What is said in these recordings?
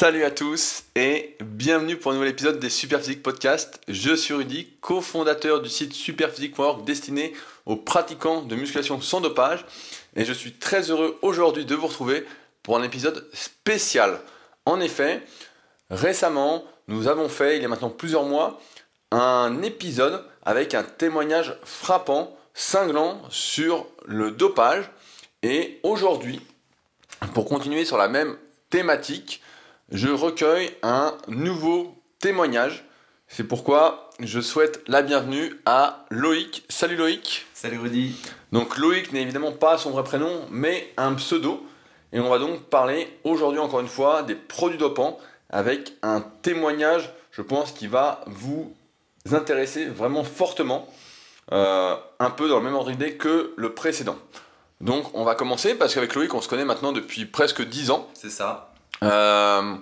Salut à tous et bienvenue pour un nouvel épisode des Superphysique Podcast. Je suis Rudy, cofondateur du site superphysique.org destiné aux pratiquants de musculation sans dopage et je suis très heureux aujourd'hui de vous retrouver pour un épisode spécial. En effet, récemment, nous avons fait, il y a maintenant plusieurs mois, un épisode avec un témoignage frappant, cinglant sur le dopage et aujourd'hui, pour continuer sur la même thématique, je recueille un nouveau témoignage. C'est pourquoi je souhaite la bienvenue à Loïc. Salut Loïc. Salut Rudy. Donc Loïc n'est évidemment pas son vrai prénom, mais un pseudo. Et on va donc parler aujourd'hui encore une fois des produits dopants avec un témoignage, je pense, qui va vous intéresser vraiment fortement, euh, un peu dans le même ordre d'idée que le précédent. Donc on va commencer parce qu'avec Loïc on se connaît maintenant depuis presque 10 ans. C'est ça. Euh,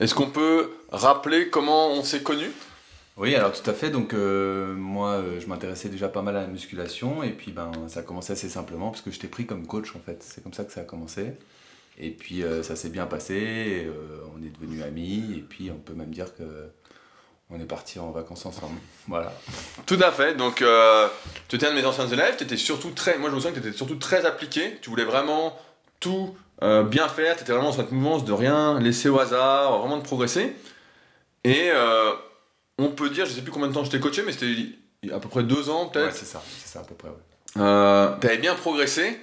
Est-ce qu'on peut rappeler comment on s'est connus? Oui, alors tout à fait. Donc euh, moi, euh, je m'intéressais déjà pas mal à la musculation et puis ben ça a commencé assez simplement parce que je t'ai pris comme coach en fait. C'est comme ça que ça a commencé. Et puis euh, ça s'est bien passé. et, on est devenus amis et puis on peut même dire que on est parti en vacances ensemble. Voilà. Tout à fait. Donc, tu étais un de mes anciens élèves. Tu étais surtout très. Moi, je me souviens que tu étais surtout très appliqué. Tu voulais vraiment tout euh, bien faire. Tu étais vraiment dans cette mouvance de rien laisser au hasard, vraiment de progresser. Et euh, on peut dire, je sais plus combien de temps je t'ai coaché, mais c'était à peu près deux ans Ouais, peut-être. c'est ça, c'est ça à peu près. Ouais. Euh, tu avais bien progressé.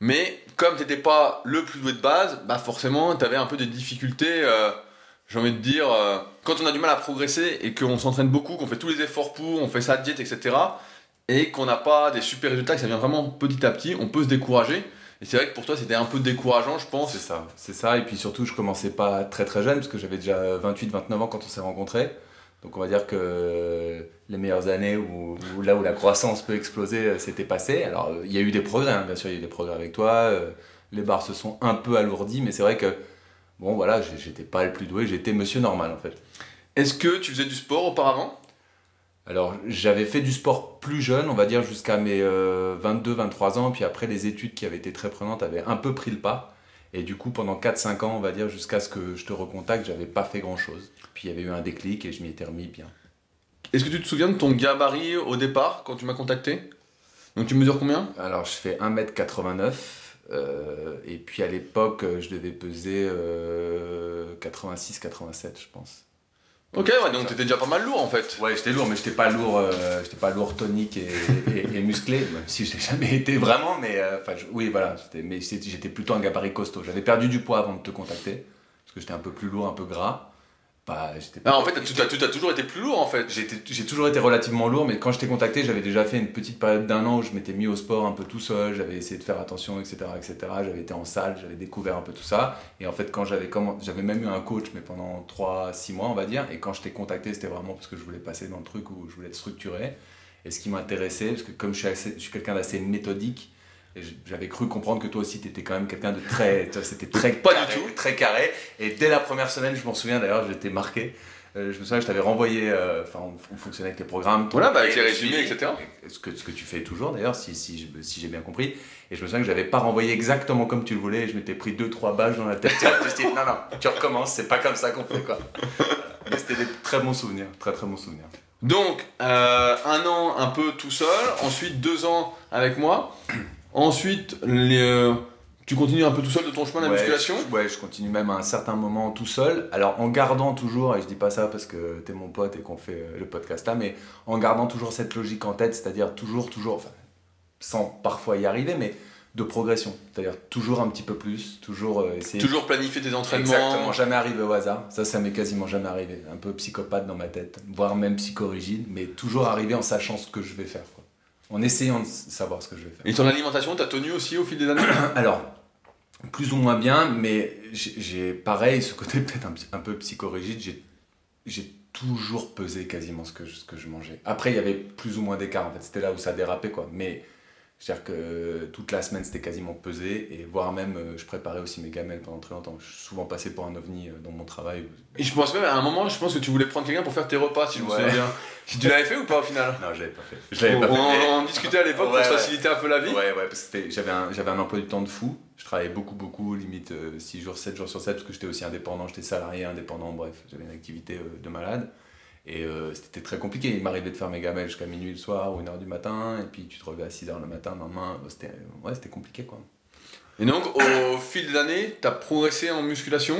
Mais comme tu n'étais pas le plus doué de base, bah forcément, tu avais un peu des difficultés. euh, j'ai envie de dire, euh, quand on a du mal à progresser et qu'on s'entraîne beaucoup, qu'on fait tous les efforts pour, on fait sa diète, etc., et qu'on n'a pas des super résultats, que ça vient vraiment petit à petit, on peut se décourager. Et c'est vrai que pour toi, c'était un peu décourageant, je pense. C'est ça, c'est ça. Et puis surtout, je commençais pas très très jeune parce que j'avais déjà 28-29 ans quand on s'est rencontrés. Donc on va dire que les meilleures années où, où là où la croissance peut exploser, euh, c'était passé. Alors euh, il y a eu des progrès, hein, bien sûr, il y a eu des progrès avec toi. euh, les barres se sont un peu alourdies, mais c'est vrai que bon voilà, j'étais pas le plus doué, j'étais monsieur normal en fait. Est-ce que tu faisais du sport auparavant? Alors j'avais fait du sport plus jeune, on va dire jusqu'à mes 22-23 ans, puis après les études qui avaient été très prenantes avaient un peu pris le pas. Et du coup pendant 4-5 ans, on va dire jusqu'à ce que je te recontacte, j'avais pas fait grand-chose. Puis il y avait eu un déclic et je m'y étais remis bien. Est-ce que tu te souviens de ton gabarit au départ, quand tu m'as contacté? Donc tu mesures combien? Alors je fais 1m89, euh, et puis à l'époque euh, je devais peser 86-87 je pense. Ok, ouais, donc t'étais déjà pas mal lourd en fait. Ouais, j'étais lourd, mais j'étais pas lourd, euh, j'étais pas lourd tonique et, et- et musclé, même si je l'ai jamais été vraiment, mais euh, je- oui, voilà, mais j'étais j'étais plutôt un gabarit costaud. J'avais perdu du poids avant de te contacter, parce que j'étais un peu plus lourd, un peu gras. Ah, en fait, tu as, toujours été plus lourd en fait. j'ai toujours été relativement lourd, mais quand je t'ai contacté, j'avais déjà fait une petite période d'un an où je m'étais mis au sport un peu tout seul, j'avais essayé de faire attention, etc., etc. J'avais été en salle, j'avais découvert un peu tout ça. Et en fait, quand j'avais j'avais même eu un coach, mais pendant 3-6 mois, on va dire. Et quand je t'ai contacté, c'était vraiment parce que je voulais passer dans le truc où je voulais être structuré. Et ce qui m'intéressait, parce que comme je suis, assez- je suis quelqu'un d'assez méthodique, j'avais cru comprendre que toi aussi, tu étais quand même quelqu'un de très. C'était très Pas du tout. Très carré. Et dès la première semaine, je m'en souviens d'ailleurs, j'étais marqué. Euh, je me souviens que je t'avais renvoyé, euh, enfin on, on fonctionnait avec les programmes. ton- Voilà, bah, avec les résumés, etc. et Ce que, ce que tu fais toujours d'ailleurs, si, si, je- si j'ai bien compris. Et je me souviens que je n'avais pas renvoyé exactement comme tu le voulais, et je m'étais pris deux trois bâches dans la tête. je me suis dit, non, non, tu recommences, c'est pas comme ça qu'on fait quoi. Mais c'était des très bons souvenirs, très très bons souvenirs. Donc, euh, un an un peu tout seul, ensuite deux ans avec moi, ensuite les, euh, tu continues un peu tout seul de ton chemin de la Ouais, musculation. je- Ouais, je continue même à un certain moment tout seul. Alors en gardant toujours, et je dis pas ça parce que t'es mon pote et qu'on fait euh, le podcast là, mais en gardant toujours cette logique en tête, c'est-à-dire toujours, toujours, enfin, sans parfois y arriver, mais de progression. C'est-à-dire toujours un petit peu plus, toujours euh, essayer. Toujours planifier tes entraînements. Exactement, jamais arrivé au hasard. Ça, ça m'est quasiment jamais arrivé. Un peu psychopathe dans ma tête, voire même psychorigide, mais toujours arrivé en sachant ce que je vais faire. Quoi. En essayant de savoir ce que je vais faire. Et ton alimentation, t'as tenu aussi au fil des années Alors, plus ou moins bien, mais j'ai- pareil, ce côté peut-être un, un peu psychorigide, j'ai- j'ai toujours pesé quasiment ce que, je, ce que je mangeais. Après, il y avait plus ou moins d'écart, en fait, c'était là où ça dérapait, quoi. Mais C'est-à-dire que toute la semaine c'était quasiment pesé et voire même euh, je préparais aussi mes gamelles pendant très longtemps. Je suis souvent passé pour un ovni euh, dans mon travail. Et je pense même à un moment, je pense que tu voulais prendre quelqu'un pour faire tes repas, si je me souviens bien. Tu l'avais fait ou pas au final? Non, je l'avais pas fait. Je l'avais on, pas fait. on- en discutait à l'époque Ouais, pour ouais. faciliter un peu la vie. Ouais, ouais, parce que j'avais un, j'avais un emploi du temps de fou. Je travaillais beaucoup, beaucoup, limite 6 jours, 7 jours sur 7, parce que j'étais aussi indépendant, j'étais salarié, indépendant, bref, j'avais une activité euh, de malade. Et euh, c'était très compliqué. Il m'arrivait de faire mes gamelles jusqu'à minuit le soir ou 1h du matin, et puis tu te relevais à 6h le matin, le lendemain. euh, C'était ouais, compliqué, quoi. Et donc, au fil des années, tu as progressé en musculation?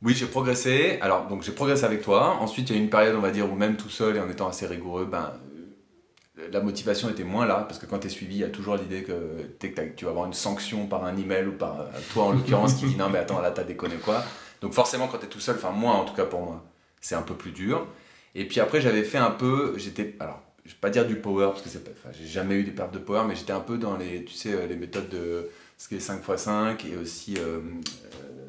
Oui, j'ai progressé. Alors, donc j'ai progressé avec toi. Ensuite, il y a eu une période, on va dire, où même tout seul et en étant assez rigoureux, ben, euh, la motivation était moins là. Parce que quand tu es suivi, il y a toujours l'idée que, tu vas avoir une sanction par un email ou par toi en l'occurrence qui dit non, mais attends, là, t'as déconné quoi. Donc, forcément, quand tu es tout seul, enfin, moi en tout cas pour moi, c'est un peu plus dur. Et puis après, j'avais fait un peu. J'étais. Alors, je vais pas dire du power, parce que c'est pas. Enfin, j'ai jamais eu des pertes de power, mais j'étais un peu dans les, tu sais, les méthodes de ce qui est 5x5 et aussi. euh, euh,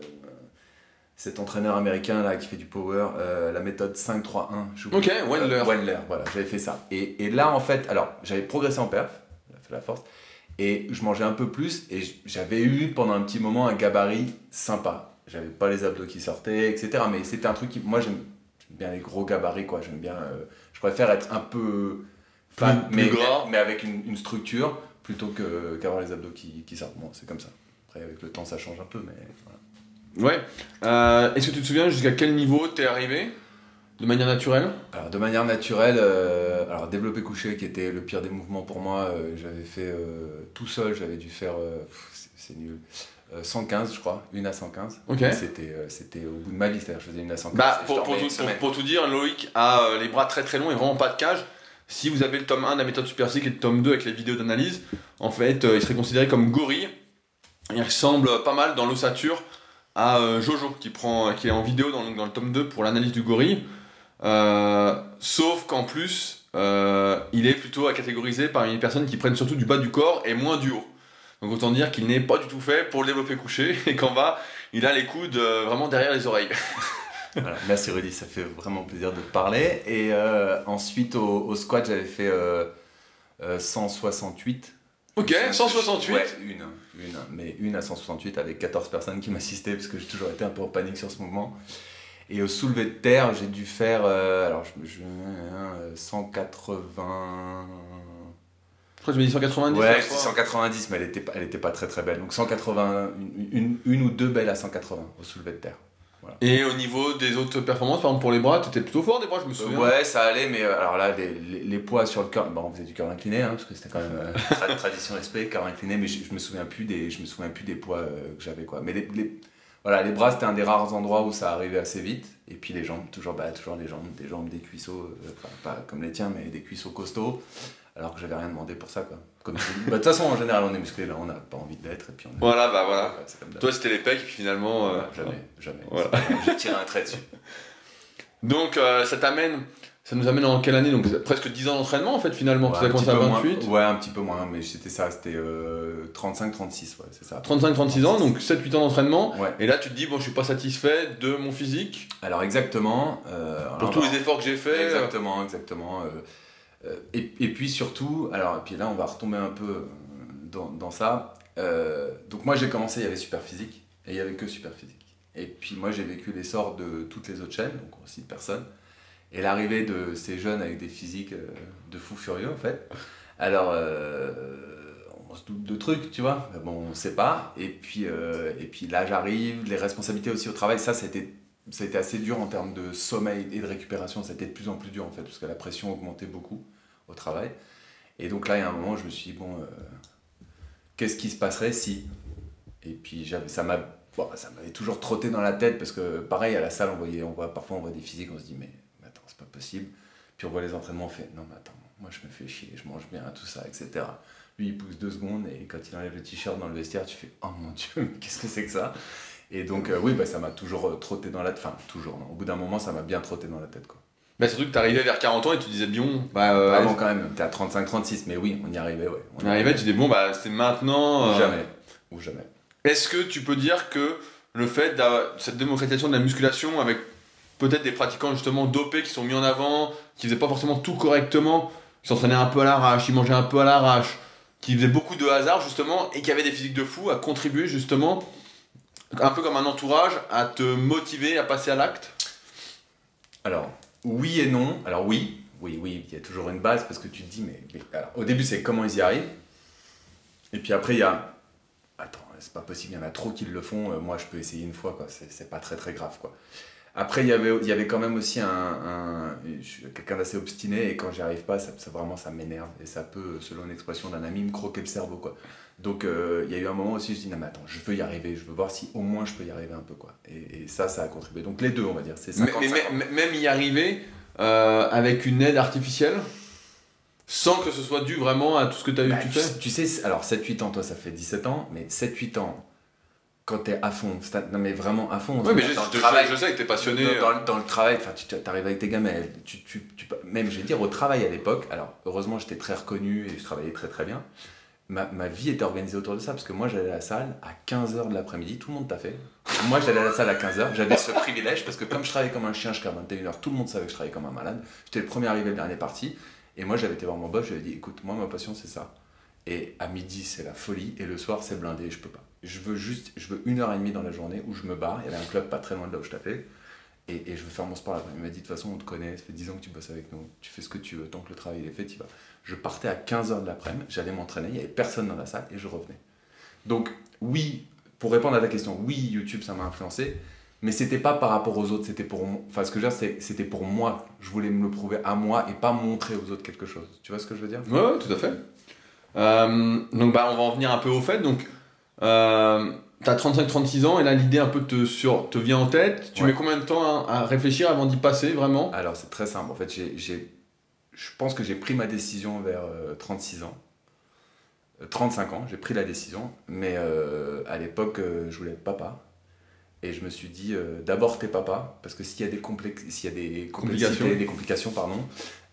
cet entraîneur américain là qui fait du power, euh, la méthode 5-3-1. j'oublie. Ok, Wendler. Wendler, voilà, j'avais fait ça. Et, et là, en fait, alors, j'avais progressé en perf, fait la force, et je mangeais un peu plus, et j'avais eu pendant un petit moment un gabarit sympa. J'avais pas les abdos qui sortaient, etc. Mais c'était un truc qui, moi, j'aime bien les gros gabarits, quoi. J'aime bien, euh, je préfère être un peu fat, Plus- mais, gras. mais avec une, une structure, plutôt que- qu'avoir les abdos qui, qui sortent. Bon, c'est comme ça. Après, avec le temps, ça change un peu, mais voilà. Ouais. Euh, Est-ce que tu te souviens jusqu'à quel niveau t'es arrivé De manière naturelle? Alors de manière naturelle, euh, alors développé couché qui était le pire des mouvements pour moi, euh, j'avais fait tout seul, j'avais dû faire, c'est- nul, 115 je crois, une à 115. Ok. C'était euh, c'était au bout de ma vie, c'est-à-dire je faisais une à 115. Bah, pour, tout, une pour- semaine. pour tout dire, Loïc a euh, les bras très très longs et vraiment pas de cage. Si vous avez le tome 1 de la méthode Super et le tome 2 avec les vidéos d'analyse, en fait, euh, il serait considéré comme gorille. Il ressemble pas mal dans l'ossature à euh, Jojo, qui, prend, qui est en vidéo dans, le- dans le tome 2 pour l'analyse du gorille. Euh, sauf qu'en plus, euh, il est plutôt à catégoriser par une personne qui prennent surtout du bas du corps et moins du haut. Donc autant dire qu'il n'est pas du tout fait pour le développer couché et qu'en bas, il a les coudes euh, vraiment derrière les oreilles. Voilà, merci Rudy, ça fait vraiment plaisir de te parler. Et euh, ensuite au, au squat j'avais fait euh, euh, 168. Ok, 168. Ouais, une, une, mais une à 168 avec 14 personnes qui m'assistaient parce que j'ai toujours été un peu en panique sur ce mouvement. Et au soulevé de terre, j'ai dû faire alors je, je- euh, 180. Je crois que tu m'as dit 190. Ouais, la c'est fois. 190, mais elle était pas, elle était pas très très belle. Donc 180, une, une, une ou deux belles à 180 au soulevé de terre. Et au niveau des autres performances, par exemple pour les bras, t'étais plutôt fort des bras, je me souviens. Ouais, ça allait, mais euh, alors là, les, les, les poids sur le cœur, bon, on faisait du cœur incliné, hein, parce que c'était quand même euh, tra- tradition respect, cœur incliné, mais je, je me souviens plus des, je me souviens plus des poids euh, que j'avais quoi. Mais les, les- voilà, les bras c'était un des rares endroits où ça arrivait assez vite, et puis les jambes, toujours, bah, toujours les jambes, des jambes, des cuisseaux, euh, enfin, pas comme les tiens, mais des cuisseaux costauds, alors que j'avais rien demandé pour ça quoi. Comme tu. Bah, de toute façon, en général, on est musclé là, on n'a pas envie de l'être, et puis on est- Voilà, bah voilà. Ouais, comme. Toi c'était les pecs, puis finalement. euh, Voilà, jamais, jamais. Voilà. J'ai tiré un trait dessus. Donc euh, ça t'amène, ça nous amène en quelle année? Donc presque 10 ans d'entraînement en fait finalement. tu Ouais, as un commencé à peu 28. Moins, ouais, un petit peu moins, mais c'était ça, c'était euh, 35-36, ouais, c'est ça. 35-36 ans, donc 7-8 ans d'entraînement. Ouais. Et là tu te dis, bon je suis pas satisfait de mon physique, Alors exactement. euh, pour alors, tous va- les efforts que j'ai fait. Exactement, exactement. euh, et, et puis surtout, alors, et puis là on va retomber un peu euh, dans, ça. Euh, donc moi j'ai commencé, il y avait Super Physique, et il y avait que Super Physique. Et puis moi j'ai vécu l'essor de toutes les autres chaînes, donc aussi de personnes. Et l'arrivée de ces jeunes avec des physiques euh, de fous furieux en fait. Alors, euh, on se doute de trucs, tu vois. Bon, on sait pas. Et puis, euh, et puis là j'arrive, les responsabilités aussi au travail, ça c'était ça a été assez dur en termes de sommeil et de récupération. Ça a été de plus en plus dur en fait, parce que la pression augmentait beaucoup au travail. Et donc là, il y a un moment, je me suis dit, bon, euh, qu'est-ce qui se passerait si? Et puis j'avais, ça m'avait toujours trotté dans la tête, parce que pareil, à la salle, on voit, parfois on voit des physiques, on se dit, mais, mais attends, c'est pas possible. Puis on voit les entraînements, on fait, non, mais attends, moi je me fais chier, je mange bien, tout ça, etc. Lui, il pousse deux secondes, et quand il enlève le t-shirt dans le vestiaire, tu fais, oh mon dieu, qu'est-ce que c'est que ça? Et donc, euh, oui, bah, ça m'a toujours euh, trotté dans la tête. Enfin, toujours. non. Au bout d'un moment, ça m'a bien trotté dans la tête. Quoi. Bah, surtout que t'arrivais vers 40 ans et tu disais, bon, bah. euh, Avant, quand même, t'es à 35-36, mais oui, on y arrivait, ouais. on arrivait, tu dis, bon, bah c'est maintenant. Ou jamais. Ou jamais. Est-ce que tu peux dire que le fait de cette démocratisation de la musculation avec peut-être des pratiquants justement dopés qui sont mis en avant, qui faisaient pas forcément tout correctement, qui s'entraînaient un peu à l'arrache, qui mangeaient un peu à l'arrache, qui faisait beaucoup de hasard justement et qui avait des physiques de fou, a contribué justement, un peu comme un entourage, à te motiver à passer à l'acte Alors, oui et non. Alors oui, oui, oui, il y a toujours une base parce que tu te dis, mais, alors, au début c'est comment ils y arrivent. Et puis après il y a, attends, c'est pas possible, il y en a trop qui le font, euh, moi je peux essayer une fois, quoi, c'est pas très très grave, quoi. Après il y avait, il y avait quand même aussi un, un- suis quelqu'un d'assez obstiné et quand j'y arrive pas, ça, ça- vraiment ça m'énerve et ça peut, selon l'expression d'un ami, me croquer le cerveau, quoi. Donc euh, il y a eu un moment aussi, je me dis, non mais attends, je veux y arriver, je veux voir si au moins je peux y arriver un peu, quoi. Et, et ça, ça a contribué. Donc les deux, on va dire, c'est 50 Mais, mais- même y arriver euh, avec une aide artificielle, sans que ce soit dû vraiment à tout ce que tu as eu Bah, tu tu sais, alors 7-8 ans, toi ça fait 17 ans, mais 7-8 ans, quand t'es à fond, non mais vraiment à fond, Oui, mais dans, le travail, je sais que tu es passionné. dans, euh, dans le- dans le travail, enfin, tu arrives avec tes gamins, tu, tu, tu- même je vais dire au travail à l'époque, alors heureusement j'étais très reconnu et je travaillais très très bien, ma, ma vie était organisée autour de ça, parce que moi j'allais à la salle à 15h de l'après-midi, tout le monde t'a fait. Moi j'allais à la salle à 15h, j'avais ce privilège, parce que comme je travaillais comme un chien jusqu'à 21h, tout le monde savait que je travaillais comme un malade, j'étais le premier arrivé, le dernier parti, et moi j'avais été voir mon boss, ai dit, écoute, moi ma passion c'est ça. Et à midi, c'est la folie. Et le soir, c'est blindé. Je peux pas. Je veux juste, je veux une heure et demie dans la journée où je me barre. Il y avait un club pas très loin de là où je tapais. Et, et je veux faire mon sport là Il m'a dit, de toute façon, on te connaît. Ça fait 10 ans que tu bosses avec nous. Tu fais ce que tu veux. Tant que le travail il est fait, tu vas. Je partais à 15h de l'après-midi. J'allais m'entraîner. Il y avait personne dans la salle et je revenais. Donc, oui, pour répondre à ta question, oui, YouTube, ça m'a influencé. Mais c'était pas par rapport aux autres, c'était pour moi. Enfin, ce que je veux dire, c'était pour moi. Je voulais me le prouver à moi et pas montrer aux autres quelque chose. Tu vois ce que je veux dire? Ouais, tout à fait. Euh, donc, bah, on va en venir un peu au fait. Donc, euh, tu as 35-36 ans et là, l'idée un peu te, sur, te vient en tête. Tu Ouais. mets combien de temps à, à réfléchir avant d'y passer vraiment? Alors, c'est très simple. En fait, j'ai, je pense que j'ai pris ma décision vers euh, 36 ans. Euh, 35 ans, j'ai pris la décision. Mais euh, à l'époque, euh, je voulais être papa. Et je me suis dit, euh, d'abord, t'es papa. Parce que s'il y a des, complex- s'il y a des Complications. des complications, pardon,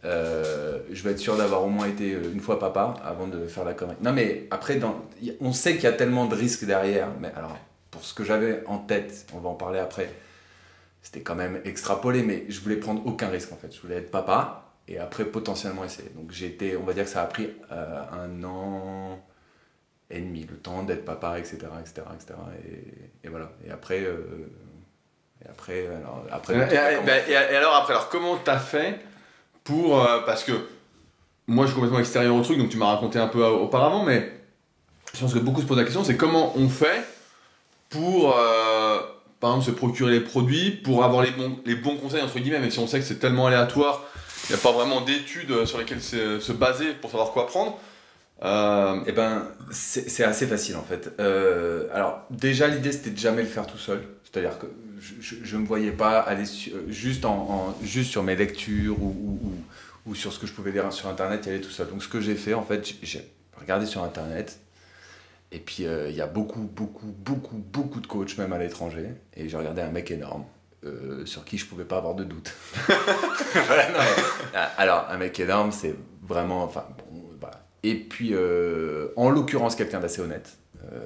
euh, je vais être sûr d'avoir au moins été euh, une fois papa avant de faire la connerie. Non, mais après, dans, on sait qu'il y a tellement de risques derrière. Mais alors, pour ce que j'avais en tête, on va en parler après, c'était quand même extrapolé, mais je voulais prendre aucun risque en fait. Je voulais être papa et après potentiellement essayer. Donc j'ai été, on va dire que ça a pris euh, un an et demi, le temps d'être papa, etc. etc., etc. Et, et voilà. Et après, euh, et après, alors, après et- et alors, après, alors, comment t'as fait pour. euh, parce que moi, je suis complètement extérieur au truc, donc tu m'as raconté un peu euh, auparavant, mais je pense que beaucoup se posent la question c'est comment on fait pour. euh, par exemple, se procurer les produits, pour avoir les bons, conseils, entre guillemets, même si on sait que c'est tellement aléatoire, il n'y a pas vraiment d'études sur lesquelles se baser pour savoir quoi prendre. Euh, Eh ben, c'est assez facile en fait. Euh, alors, déjà, l'idée c'était de jamais le faire tout seul. C'est-à-dire que je ne me voyais pas aller euh, juste, sur mes lectures ou, sur ce que je pouvais lire sur internet y aller tout seul. Donc, ce que j'ai fait en fait, j'ai- regardé sur internet. Et puis, euh, il y a beaucoup, beaucoup, beaucoup, beaucoup de coachs, même à l'étranger. Et j'ai regardé un mec énorme. sur qui je pouvais pas avoir de doute. Alors, un mec énorme, c'est vraiment. Enfin. Et puis, euh, en l'occurrence, quelqu'un d'assez honnête. Euh,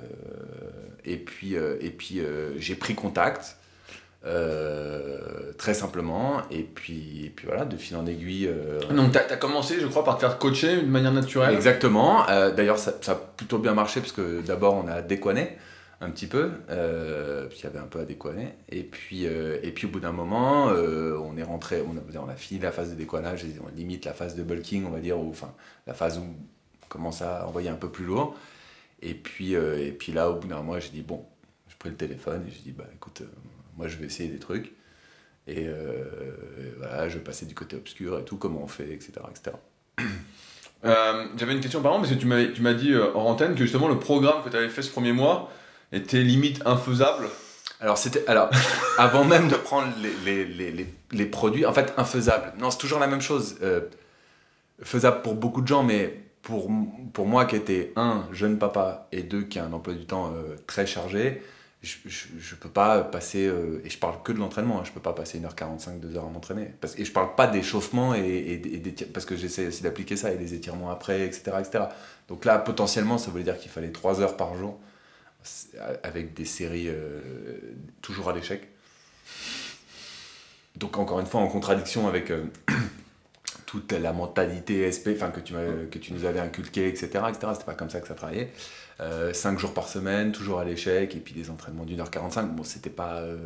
et puis, euh, et puis j'ai pris contact, très simplement. Et puis, et puis voilà, de fil en aiguille. donc, tu as, commencé, je crois, par te faire coacher de manière naturelle. Exactement. D'ailleurs, ça, ça a plutôt bien marché parce que d'abord, on a décoiné un petit peu, puis il y avait un peu à décoiner. Et puis, et puis au bout d'un moment, on est rentré, on a, on a fini la phase de décoinage, et on limite la phase de bulking, on va dire, ou enfin la phase où commence à envoyer un peu plus lourd. Et puis, euh, et puis là, au bout d'un mois, j'ai dit bon, j'ai pris le téléphone et j'ai dit bah écoute, euh, moi je vais essayer des trucs. Et euh, voilà, je vais passer du côté obscur et tout, comment on fait, etc. etc. J'avais une question par exemple, parce que tu m'as dit hors antenne que justement le programme que tu avais fait ce premier mois était limite infaisable. Alors, c'était, alors avant même de prendre les, les, les, les, produits, en fait, infaisable. Non, c'est toujours la même chose. Faisable pour beaucoup de gens, mais pour, pour moi qui était, un, jeune papa, et deux, qui a un emploi du temps euh, très chargé, je, je, je peux pas passer, euh, et je parle que de l'entraînement, hein, je peux pas passer 1h45, 2h à m'entraîner. Et je parle pas d'échauffement, et, et, et parce que j'essaie aussi d'appliquer ça, et les étirements après, etc., etc. Donc là, potentiellement, ça voulait dire qu'il fallait 3 heures par jour avec des séries euh, toujours à l'échec. Donc encore une fois en contradiction avec toute la mentalité SP enfin, que, tu que tu nous avais inculqué, etc. etc. C'était pas comme ça que ça travaillait. 5 jours par semaine, toujours à l'échec, et puis des entraînements d'une heure 45. Bon, c'était pas. euh,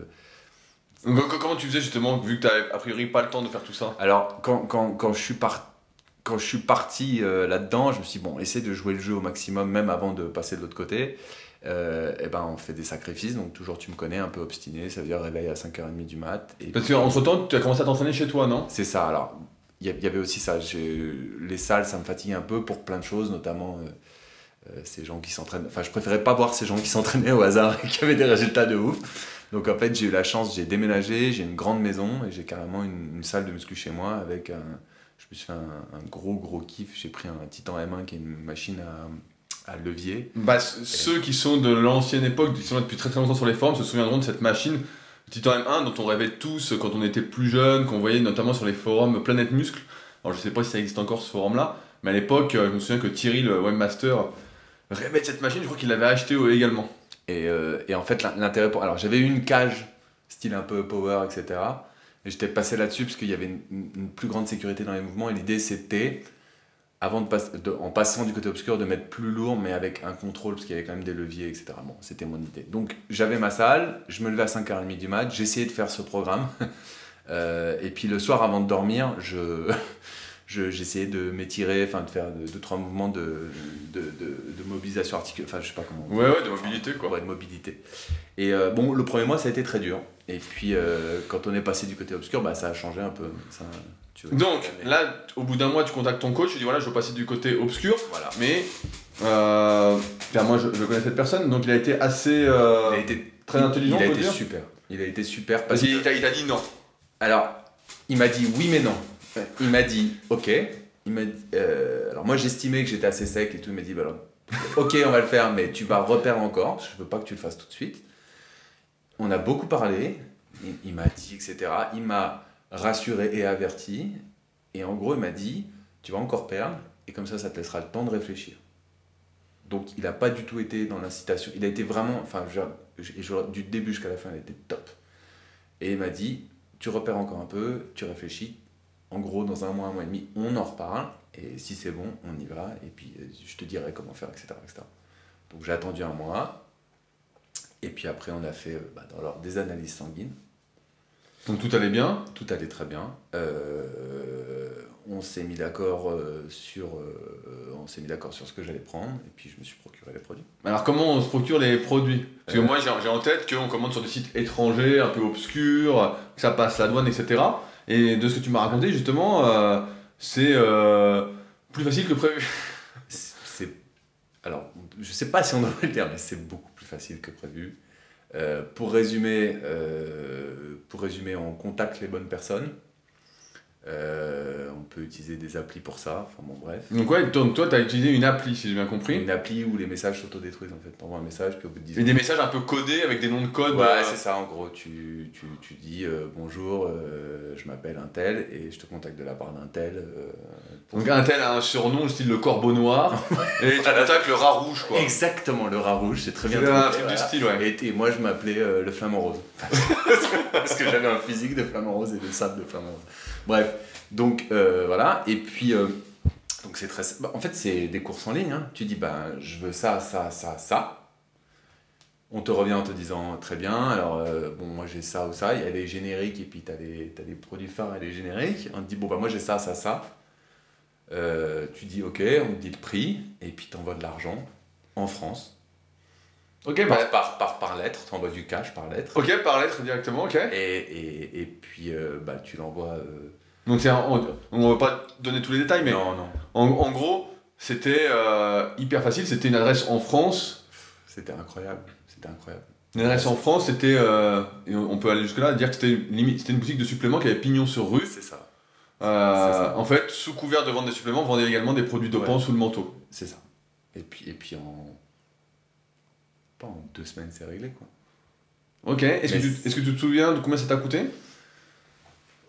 comment tu faisais justement, vu que tu a priori pas le temps de faire tout ça? Alors, quand, quand, quand je suis par- Quand je suis parti euh, là-dedans, je me suis dit, bon, essaie de jouer le jeu au maximum, même avant de passer de l'autre côté. et ben, on fait des sacrifices, donc toujours tu me connais, un peu obstiné, ça veut dire réveil à 5h30 du mat. Et Parce qu'entre temps, tu as commencé à t'entraîner chez toi, non? C'est ça, alors il y, avait aussi ça. Les salles, ça me fatigue un peu pour plein de choses, notamment euh, euh, ces gens qui s'entraînent. Enfin, je préférais pas voir ces gens qui s'entraînaient au hasard et qui avaient des résultats de ouf. Donc en fait, j'ai eu la chance, j'ai déménagé, j'ai une grande maison et j'ai carrément une, une salle de muscu chez moi avec un. Je me suis fait un, un gros gros kiff. J'ai pris un Titan M1 qui est une machine à, à levier. Bah, ceux qui sont de l'ancienne époque, qui sont là depuis très très longtemps sur les forums, se souviendront de cette machine Titan M1 dont on rêvait tous quand on était plus jeune, qu'on voyait notamment sur les forums Planète Muscle. Alors je sais pas si ça existe encore ce forum-là, mais à l'époque, euh, je me souviens que Thierry, le webmaster, rêvait de cette machine, je crois qu'il l'avait acheté euh, également. Et, euh, et en fait, l'in- l'intérêt pour. Alors, j'avais eu une cage, style un peu power, etc. Et j'étais passé là-dessus parce qu'il y avait une- une plus grande sécurité dans les mouvements. Et l'idée, c'était, avant de, passer en passant du côté obscur, de mettre plus lourd, mais avec un contrôle, parce qu'il y avait quand même des leviers, etc. Bon, c'était mon idée. Donc, j'avais ma salle, je me levais à 5h30 du mat, j'essayais de faire ce programme. Euh, et puis, le soir, avant de dormir, je. je- J'essayais de m'étirer, enfin de faire deux, deux, trois mouvements de, de, de, de mobilisation articulaire, enfin je sais pas comment. Ouais, ouais, de mobilité quoi. Ouais, de mobilité. Et euh, bon, le premier mois, ça a été très dur. Et puis, euh, quand on est passé du côté obscur, bah, ça a changé un peu. Ça, tu. Donc Mais- là, au bout d'un mois, tu contactes ton coach, tu dis voilà, je veux passer du côté obscur, voilà. mais euh, moi je, je connais cette personne, donc il a été assez euh, Il a été très intelligent, Il a été dire. super. Il a été super Parce qu'il t'a il t'a dit non. Alors, il m'a dit oui, mais non. Il m'a dit ok. Il m'a dit, euh, alors, moi, j'estimais que j'étais assez sec et tout. Il m'a dit bah, alors, ok, on va le faire, mais tu vas reperdre encore. Je veux pas que tu le fasses tout de suite. On a beaucoup parlé. Il, il m'a dit, etc. Il m'a rassuré et averti. Et en gros, il m'a dit tu vas encore perdre. Et comme ça, ça te laissera le temps de réfléchir. Donc, il n'a pas du tout été dans l'incitation. Il a été vraiment. Enfin, du début jusqu'à la fin, il était top. Et il m'a dit tu repères encore un peu, tu réfléchis. En gros, dans un mois, un mois et demi, on en reparle. Et si c'est bon, on y va. Et puis, je te dirai comment faire, etc. etc. Donc, j'ai attendu un mois. Et puis après, on a fait euh, bah, des analyses sanguines. Donc tout allait bien. Tout allait très bien. Euh, on s'est mis d'accord euh, sur, euh, on s'est mis d'accord sur ce que j'allais prendre. Et puis, je me suis procuré les produits. Alors comment on se procure les produits? Parce que moi j'ai en tête qu'on commande sur des sites étrangers, un peu obscurs, que ça passe la douane, etc. Et de ce que tu m'as raconté justement, c'est plus facile que prévu. C'est. Alors, je sais pas si on devrait le dire, mais c'est beaucoup plus facile que prévu. Euh, pour, résumer, euh, pour résumer, on contacte les bonnes personnes. Euh, on peut utiliser des applis pour ça. Enfin bon, bref. Donc ouais, donc toi tu as utilisé une appli si j'ai bien compris. Une appli où les messages s'autodétruisent en fait. T'envoies un message, puis au bout de 10 Et des messages un peu codés avec des noms de code. Ouais, euh, c'est ça en gros. Tu, tu, tu dis euh, bonjour, euh, je m'appelle un tel et je te contacte de la part d'un tel. euh, Donc un tel a un surnom style le corbeau noir et tu contactes le rat rouge quoi. Exactement, le rat rouge, c'est très bien C'est un truc du style ouais. Et, et moi, je m'appelais euh, le flamant rose. Parce que j'avais un physique de flamant rose et des sables de flamant rose. Bref, donc euh, voilà. Et puis, euh, donc c'est très. bah, en fait, c'est des courses en ligne. hein. Tu dis, ben, je veux ça, ça, ça, ça. On te revient en te disant, très bien, alors, euh, bon, moi j'ai ça ou ça. Il y a des génériques et puis tu as des, produits phares et des génériques. On te dit, bon, bah, moi j'ai ça, ça, ça. Tu dis, ok, on te dit le prix et puis tu envoies de l'argent en France. Ok, bah, Par, par, par, lettre, tu envoies du cash par lettre. ok par lettre directement, ok. Et, et, et puis euh, bah, tu l'envoies. euh, Donc un- on, on va pas donner tous les détails mais Non, non. en, en gros c'était euh, hyper facile, c'était une adresse en France. C'était incroyable. C'était incroyable. Une adresse en France, c'était, euh, on peut aller jusque là, dire que c'était une, une boutique de suppléments qui avait pignon sur rue. C'est ça. En fait, sous couvert de vendre des suppléments, on vendait également des produits dopants Ouais. sous le manteau. C'est ça. Et puis, et puis en. Pas en deux semaines, c'est réglé quoi. Ok, est-ce que, tu- est-ce que tu te souviens de combien ça t'a coûté?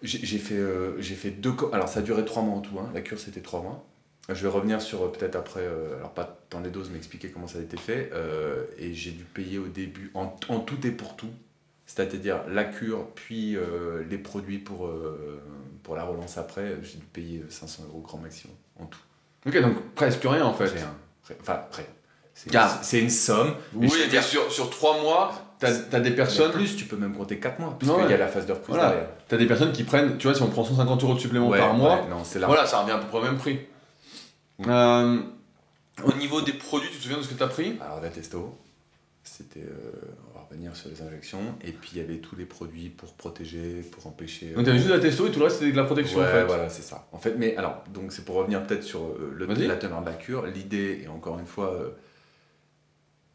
J'ai fait, euh, fait deux. Alors ça a duré trois mois en tout. hein. La cure c'était trois mois. Je vais revenir sur euh, peut-être après, euh, alors pas dans les doses, mais expliquer comment ça a été fait. Euh, et j'ai dû payer au début, en, en tout et pour tout, c'est-à-dire la cure, puis les produits pour, pour la relance après, j'ai dû payer 500 euros grand maximum en tout. Ok, donc presque rien en fait. Rien. Rien. Enfin, rien. C'est une, c'est une somme. Oui, je veux mais dire, sur, sur 3 mois, t'as as des personnes. plus, tu peux même compter 4 mois, parce Ouais. qu'il y a la phase de reprise Voilà. derrière. T'as des personnes qui prennent, tu vois, si on prend 150 euros de supplément Ouais, par mois, ouais, non, là. voilà, ça revient à peu près au même prix. Euh, au niveau des produits, tu te souviens de ce que t'as pris? Alors la testo, c'était, euh, on va revenir sur les injections, et puis il y avait tous les produits pour protéger, pour empêcher. Donc t'avais juste de la testo et tout le reste c'était de la protection Ouais, en fait. voilà, c'est ça. En fait, mais alors, donc c'est pour revenir peut-être sur euh, le, la teneur de la cure. L'idée, et encore une fois, euh,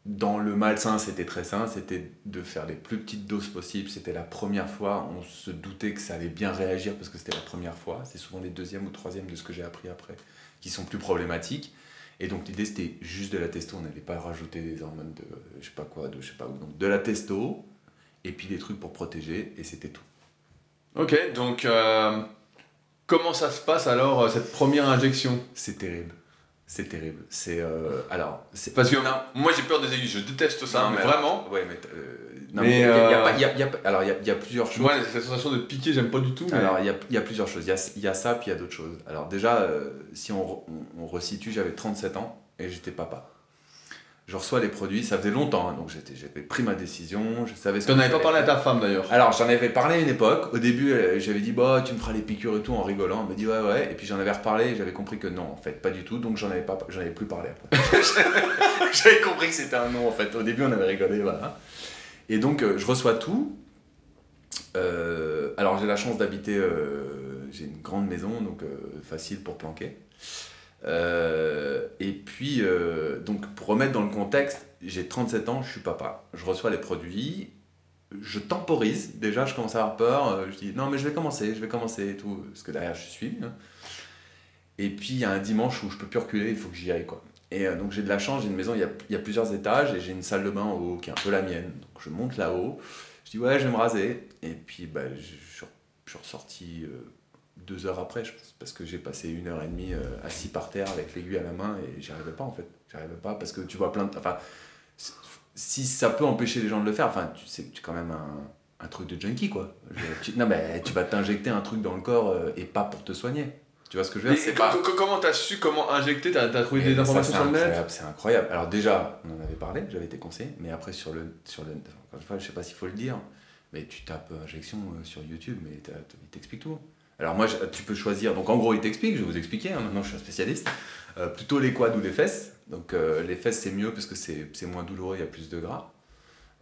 dans le malsain, c'était très sain, c'était de faire les plus petites doses possibles. C'était la première fois, on se doutait que ça allait bien réagir parce que c'était la première fois. C'est souvent les deuxièmes ou troisièmes de ce que j'ai appris après qui sont plus problématiques. Et donc l'idée, c'était juste de la testo. On n'allait pas rajouter des hormones de je sais pas quoi, de je sais pas où. Donc de la testo, et puis des trucs pour protéger, et c'était tout. Ok, donc euh, comment ça se passe alors euh, cette première injection? C'est terrible. C'est terrible. C'est euh, alors c'est Parce que moi j'ai peur des aiguilles, je déteste ça, Non, mais mais vraiment. Ouais, mais euh, non, Mais, mais il y a- il y a pas- il y a- il y a pas- alors il y a, plusieurs choses. Moi, cette sensation de piquer, j'aime pas du tout. mais- Alors il y a, plusieurs choses. Il y a, ça, puis il y a d'autres choses. Alors déjà, euh, si on, re- on, on resitue, j'avais 37 ans et j'étais papa. Je reçois les produits, ça faisait longtemps, hein, donc j'étais- j'avais pris ma décision, je savais ce T'en que avais pas parlé à ta femme d'ailleurs. Alors j'en avais parlé à une époque. Au début, euh, j'avais dit bah tu me feras les piqûres et tout en rigolant. Elle m'a dit ouais ouais. Et puis j'en avais reparlé et j'avais compris que non en fait pas du tout. Donc j'en avais pas, j'en avais plus parlé après. j'avais compris que c'était un non en fait. Au début on avait rigolé voilà. Et donc euh, je reçois tout. Euh, alors j'ai la chance d'habiter, euh, j'ai une grande maison donc euh, facile pour planquer. Euh, et puis, euh, donc pour remettre dans le contexte, j'ai 37 ans, je suis papa. Je reçois les produits, je temporise. Déjà, je commence à avoir peur. euh, Je dis non, mais je vais commencer, je vais commencer et tout, parce que derrière, je suis. hein. Et puis, il y a un dimanche où je peux plus reculer, il faut que j'y aille. quoi. Et donc, j'ai de la chance, j'ai une maison, il y a, y a plusieurs étages et j'ai une salle de bain en haut qui est un peu la mienne. Donc, je monte là-haut, je dis ouais, je vais me raser. Et puis, bah, je, je je suis ressorti deux heures après, je pense, parce que j'ai passé une heure et demie euh, assis par terre avec l'aiguille à la main et j'y arrivais pas en fait. J'y arrivais pas parce que tu vois plein de. Enfin, si ça peut empêcher les gens de le faire, enfin, tu sais tu es quand même un, un truc de junkie quoi. Je- tu- non, mais tu vas t'injecter un truc dans le corps euh, et pas pour te soigner. Tu vois ce que je veux dire? Pas. comment t'as su comment injecter? T'as as trouvé des informations sur le net? C'est incroyable. Alors déjà, on en avait parlé, j'avais été conseillé, mais après sur le, sur le, encore une fois, je sais pas s'il faut le dire, mais tu tapes injection euh, sur YouTube, mais il t'explique tout. Alors moi, tu peux choisir. Donc en gros, il t'explique. Je vais vous expliquer. hein, maintenant, je suis un spécialiste. Euh, plutôt les quads ou les fesses. Donc euh, les fesses, c'est mieux parce que c'est moins douloureux, il y a plus de gras.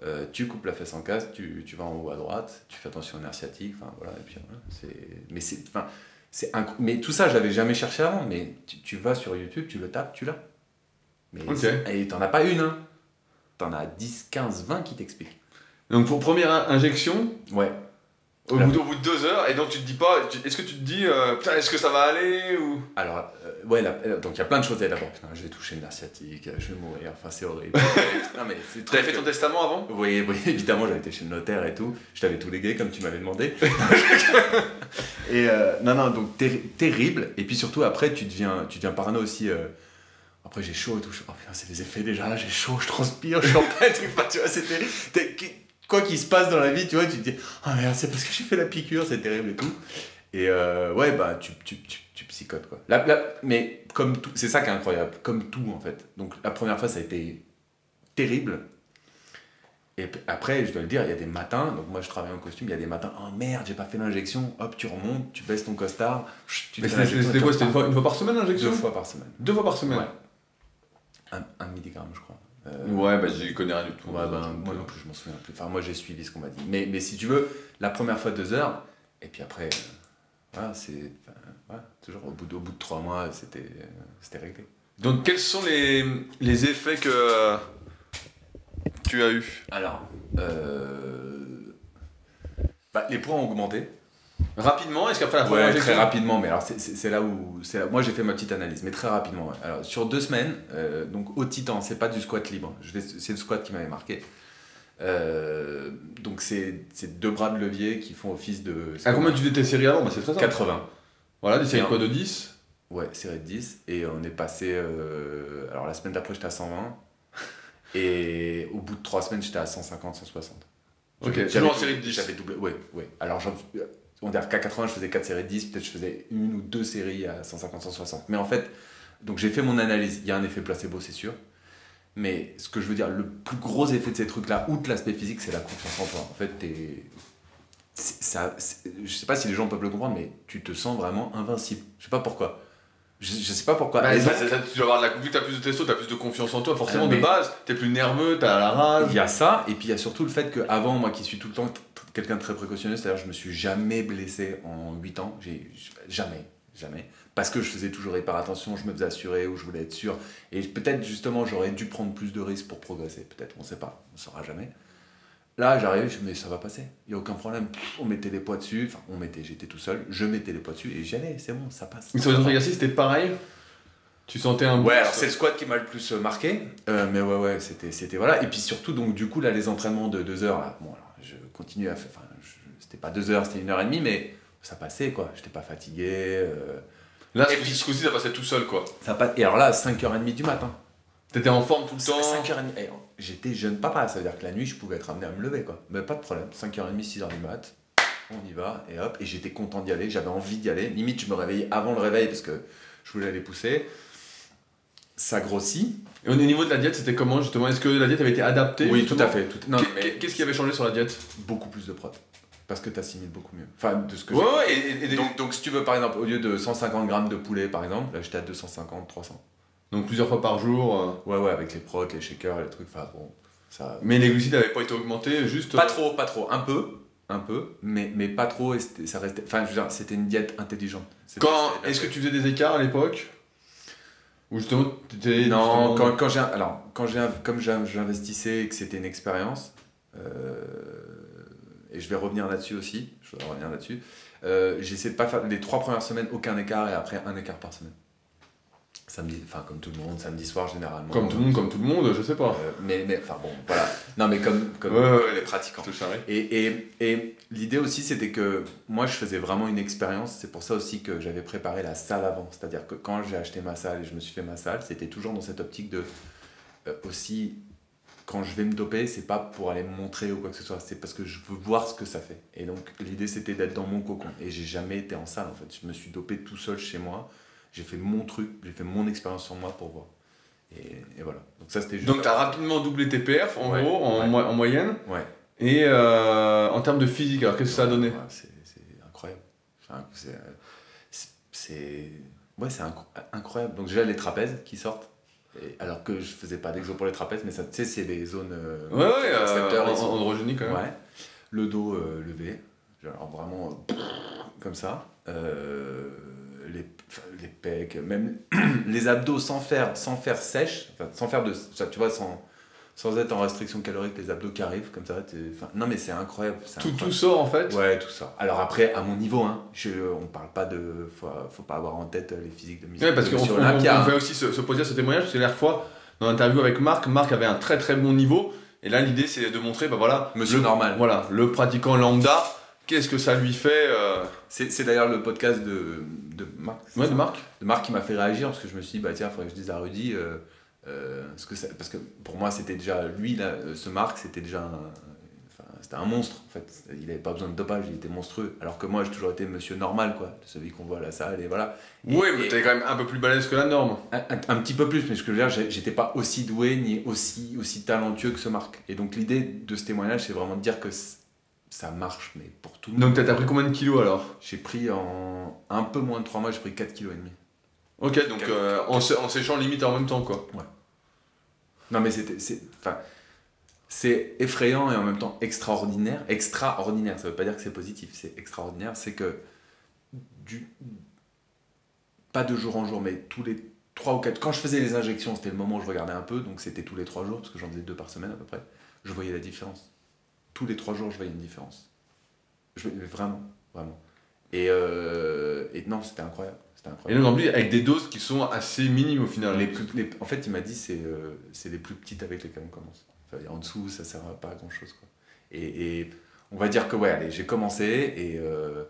Euh, tu coupes la fesse en casse, tu, tu vas en haut à droite, tu fais attention au nerf sciatique, enfin voilà, et puis voilà, mais c'est, enfin, c'est mais tout ça, j'avais jamais cherché avant, mais tu, tu vas sur YouTube, tu le tapes, tu l'as. Mais Ok. c'est- et t'en as pas une, hein. T'en as 10, 15, 20 qui t'expliquent. Donc pour première in- injection, Ouais. Au, bout, de- au bout de deux heures, et donc tu te dis pas, est-ce que tu te dis, euh, putain, est-ce que ça va aller ou? Alors, euh, ouais, euh, donc il y a plein de choses d'abord. Putain, je vais toucher sciatique, euh, je vais mourir, enfin c'est horrible. non mais c'est T'avais fait ton testament avant? Oui, oui, évidemment, j'avais été chez le notaire et tout. Je t'avais tout légué comme tu m'avais demandé. et euh, non, non, donc terri- terrible. Et puis surtout, après, tu deviens, tu deviens parano aussi. après, j'ai chaud et tout. Je, oh putain, c'est les effets déjà. J'ai chaud, je transpire, je suis en. Enfin, tu vois, c'était. Quoi qu'il se passe dans la vie, tu vois, tu te dis Ah merde, c'est parce que j'ai fait la piqûre, c'est terrible et tout. Et euh, ouais, bah, tu, tu, tu, tu psychotes quoi. La- la- mais comme tout, c'est ça qui est incroyable, comme tout en fait. Donc la première fois, ça a été terrible. Et après, je dois le dire, il y a des matins, donc moi je travaille en costume, il y a des matins, oh merde, j'ai pas fait l'injection, hop, tu remontes, tu baisses ton costard, tu Mais c'était quoi C'était une fois, une fois par semaine l'injection? Deux fois par semaine. Deux fois par semaine Ouais. Un, un milligramme, je crois. Euh, Ouais, bah j'y connais rien du tout. Ouais, ben, moi non plus, je m'en souviens plus. Enfin, moi j'ai suivi ce qu'on m'a dit. Mais, mais si tu veux, la première fois deux heures, et puis après, euh, voilà, c'est. voilà, toujours au bout, de, au bout de trois mois, c'était euh, c'était réglé. Donc quels sont les, les effets que tu as eu Alors, euh, bah, les points ont augmenté. Rapidement, est-ce qu'après la première Ouais, très rapidement, mais alors c'est- là où. là- moi j'ai fait ma petite analyse, mais très rapidement. ouais. Alors, sur deux semaines, euh, donc au titan, c'est pas du squat libre, c'est le squat qui m'avait marqué. Euh, donc c'est deux bras de levier qui font office de. À combien tu faisais tes séries avant? Bah, C'est très simple. 80. Voilà, des séries quoi de 10 Ouais, série de 10. Et on est passé. euh, alors la semaine d'après, j'étais à 120. Et au bout de trois semaines, j'étais à 150, 160. Ok, toujours en série de 10. J'avais doublé, ouais, ouais. Alors, j'en- on dirait qu'à 80, je faisais 4 séries de 10, peut-être je faisais une ou deux séries à 150, 160. Mais en fait, donc j'ai fait mon analyse. Il y a un effet placebo, c'est sûr. Mais ce que je veux dire, le plus gros effet de ces trucs-là, outre l'aspect physique, c'est la confiance en toi. En fait, t'es. Ça, je sais pas si les gens peuvent le comprendre, mais tu te sens vraiment invincible. Je sais pas pourquoi. Je, je sais pas pourquoi. Bah, ça, ça, tu dois avoir de la... Vu que t'as plus de testo, t'as plus de confiance en toi, forcément, Ah, de base, t'es plus nerveux, t'as la rage. Il y a ça, et puis il y a surtout le fait qu'avant, moi qui suis tout le temps quelqu'un de très précautionneux, c'est-à-dire je me suis jamais blessé en 8 ans, j'ai jamais, jamais, parce que je faisais toujours hyper attention, je me faisais assurer ou je voulais être sûr, et peut-être justement j'aurais dû prendre plus de risques pour progresser, peut-être, on sait pas, on saura jamais. Là, j'arrivais, je me mais ça va passer, il n'y a aucun problème. On mettait les poids dessus, enfin, on mettait, j'étais tout seul, je mettais les poids dessus et j'y allais, c'est bon, ça passe. Mais sur les autres exercices, c'était pareil? Tu sentais un Ouais, alors c'est le squat qui m'a le plus euh, marqué, Euh, mais ouais, ouais, c'était, c'était voilà. Et puis surtout, donc du coup, là, les entraînements de deux heures, là, bon, alors, je continue à faire, enfin, c'était pas deux heures, c'était une heure et demie, mais ça passait, quoi. J'étais pas fatigué. euh, Là, Et puis- ce coup-ci, ça passait tout seul, quoi. ça passe. Et alors là, à 5h30 du matin. T'étais en forme tout le temps. 5h30. eh, j'étais jeune papa, ça veut dire que la nuit, je pouvais être amené à me lever, quoi. Mais pas de problème. 5h30, 6h du mat, on y va, et hop. Et j'étais content d'y aller, j'avais envie d'y aller. Limite, je me réveillais avant le réveil parce que je voulais aller pousser. Ça grossit. Et au niveau de la diète, c'était comment justement? Est-ce que la diète avait été adaptée Oui, tout à fait. tout- Non, Qu'est- mais Qu'est-ce qui avait changé sur la diète? Beaucoup plus de prot. Parce que tu assimiles beaucoup mieux. Enfin, de ce que Ouais, et, Donc, donc, si tu veux, par exemple, au lieu de 150 grammes de poulet, par exemple, là, j'étais à 250, 300. donc plusieurs fois par jour. euh, Ouais, ouais, avec les protes, les shakers, les trucs, enfin bon, ça... Mais les glucides n'avaient pas été augmentés, juste. Pas trop, pas trop, un peu, un peu, mais, mais pas trop, et c'était- ça restait... Enfin, je veux dire, c'était une diète intelligente. Quand Est-ce que tu faisais des écarts à l'époque? Ou justement, t'étais. Non, justement- quand, quand j'ai... Alors, quand j'ai... Comme j'investissais et que c'était une expérience, euh, et je vais revenir là-dessus aussi, je vais revenir là-dessus, euh, j'essaie de pas faire... Les trois premières semaines, aucun écart, et après, un écart par semaine. Samedi, enfin, comme tout le monde, samedi soir, généralement. Comme tout le monde, comme tout le monde, je sais pas. Euh, mais, mais, enfin bon, voilà. Non, mais comme, comme Ouais, ouais, les pratiquants. Et, et, et l'idée aussi, c'était que moi, je faisais vraiment une expérience. C'est pour ça aussi que j'avais préparé la salle avant. C'est-à-dire que quand j'ai acheté ma salle et je me suis fait ma salle, c'était toujours dans cette optique de euh, aussi, quand je vais me doper, c'est pas pour aller me montrer ou quoi que ce soit, c'est parce que je veux voir ce que ça fait. Et donc, l'idée, c'était d'être dans mon cocon. Et j'ai jamais été en salle, en fait. Je me suis dopé tout seul chez moi. J'ai fait mon truc, j'ai fait mon expérience sur moi pour voir. Et, et voilà. Donc, ça, c'était juste. Donc, tu as rapidement doublé tes perfs, en Ouais, gros, en, ouais. mo- en moyenne. Ouais. Et euh, en termes de physique, alors qu'est-ce que ça a donné c'est incroyable. Enfin, c'est- ouais, c'est inc- incroyable. Donc déjà les trapèzes qui sortent. Et alors que je faisais pas d'exo pour les trapèzes, mais ça, tu sais, c'est des zones. euh, Ouais, ouais, euh, quand même. Ouais. Le dos euh, levé, genre vraiment euh, comme ça. Les, les pecs, même les abdos sans faire, sans faire sèche, enfin, sans faire de, tu vois, sans, sans être en restriction calorique, les abdos qui arrivent comme ça. enfin, non mais c'est incroyable. Tout, incroyable. tout sort en fait. Ouais, tout ça. Alors après, à mon niveau, hein, je, on parle pas de. Faut, faut pas avoir en tête les physiques de Ouais, parce qu'on on, on fait aussi se, se poser ce témoignage, parce que la fois, dans l'interview avec Marc, Marc avait un très très bon niveau. Et là, l'idée, c'est de montrer, bah voilà, Monsieur le, normal. Voilà, le pratiquant lambda, qu'est-ce que ça lui fait euh, C'est d'ailleurs le podcast de, de Marc. Ouais, de Marc de Marc qui m'a fait réagir parce que je me suis dit, bah tiens, il faudrait que je dise à Rudy. euh, euh, ce que ça- parce que pour moi, c'était déjà. Lui, là, euh, ce Marc, c'était déjà un. C'était un monstre en fait, il n'avait pas besoin de dopage, il était monstrueux. Alors que moi j'ai toujours été monsieur normal quoi, celui qu'on voit à la salle et voilà. Et- Oui, mais t'es quand même un peu plus balèze que la norme. Un, un- un petit peu plus, mais ce que je veux dire, j'étais pas aussi doué ni aussi, aussi talentueux que ce Marc. Et donc l'idée de ce témoignage, c'est vraiment de dire que ça marche, mais pour tout. Donc t'as pris combien de kilos alors? J'ai pris en un peu moins de 3 mois, j'ai pris 4 kg et demi. Ok, donc euh, en, en séchant limite en même temps quoi. Non mais c'était, c'est, effrayant et en même temps extraordinaire. Extraordinaire, ça veut pas dire que c'est positif, c'est extraordinaire. C'est que du, pas de jour en jour, mais tous les 3 ou 4, quand je faisais les injections, c'était le moment où je regardais un peu, donc c'était tous les 3 jours, parce que j'en faisais deux par semaine à peu près, je voyais la différence. Tous les 3 jours, je voyais une différence. Je vraiment, vraiment. Et, euh, et non, c'était incroyable. Et donc en plus, avec des doses qui sont assez minimes au final. Les plus- les- en fait, il m'a dit c'est euh, c'est les plus petites avec lesquelles on commence. Enfin, en dessous, ça sert à pas à grand chose. Quoi. Et, et on va dire que ouais, allez, j'ai commencé et euh,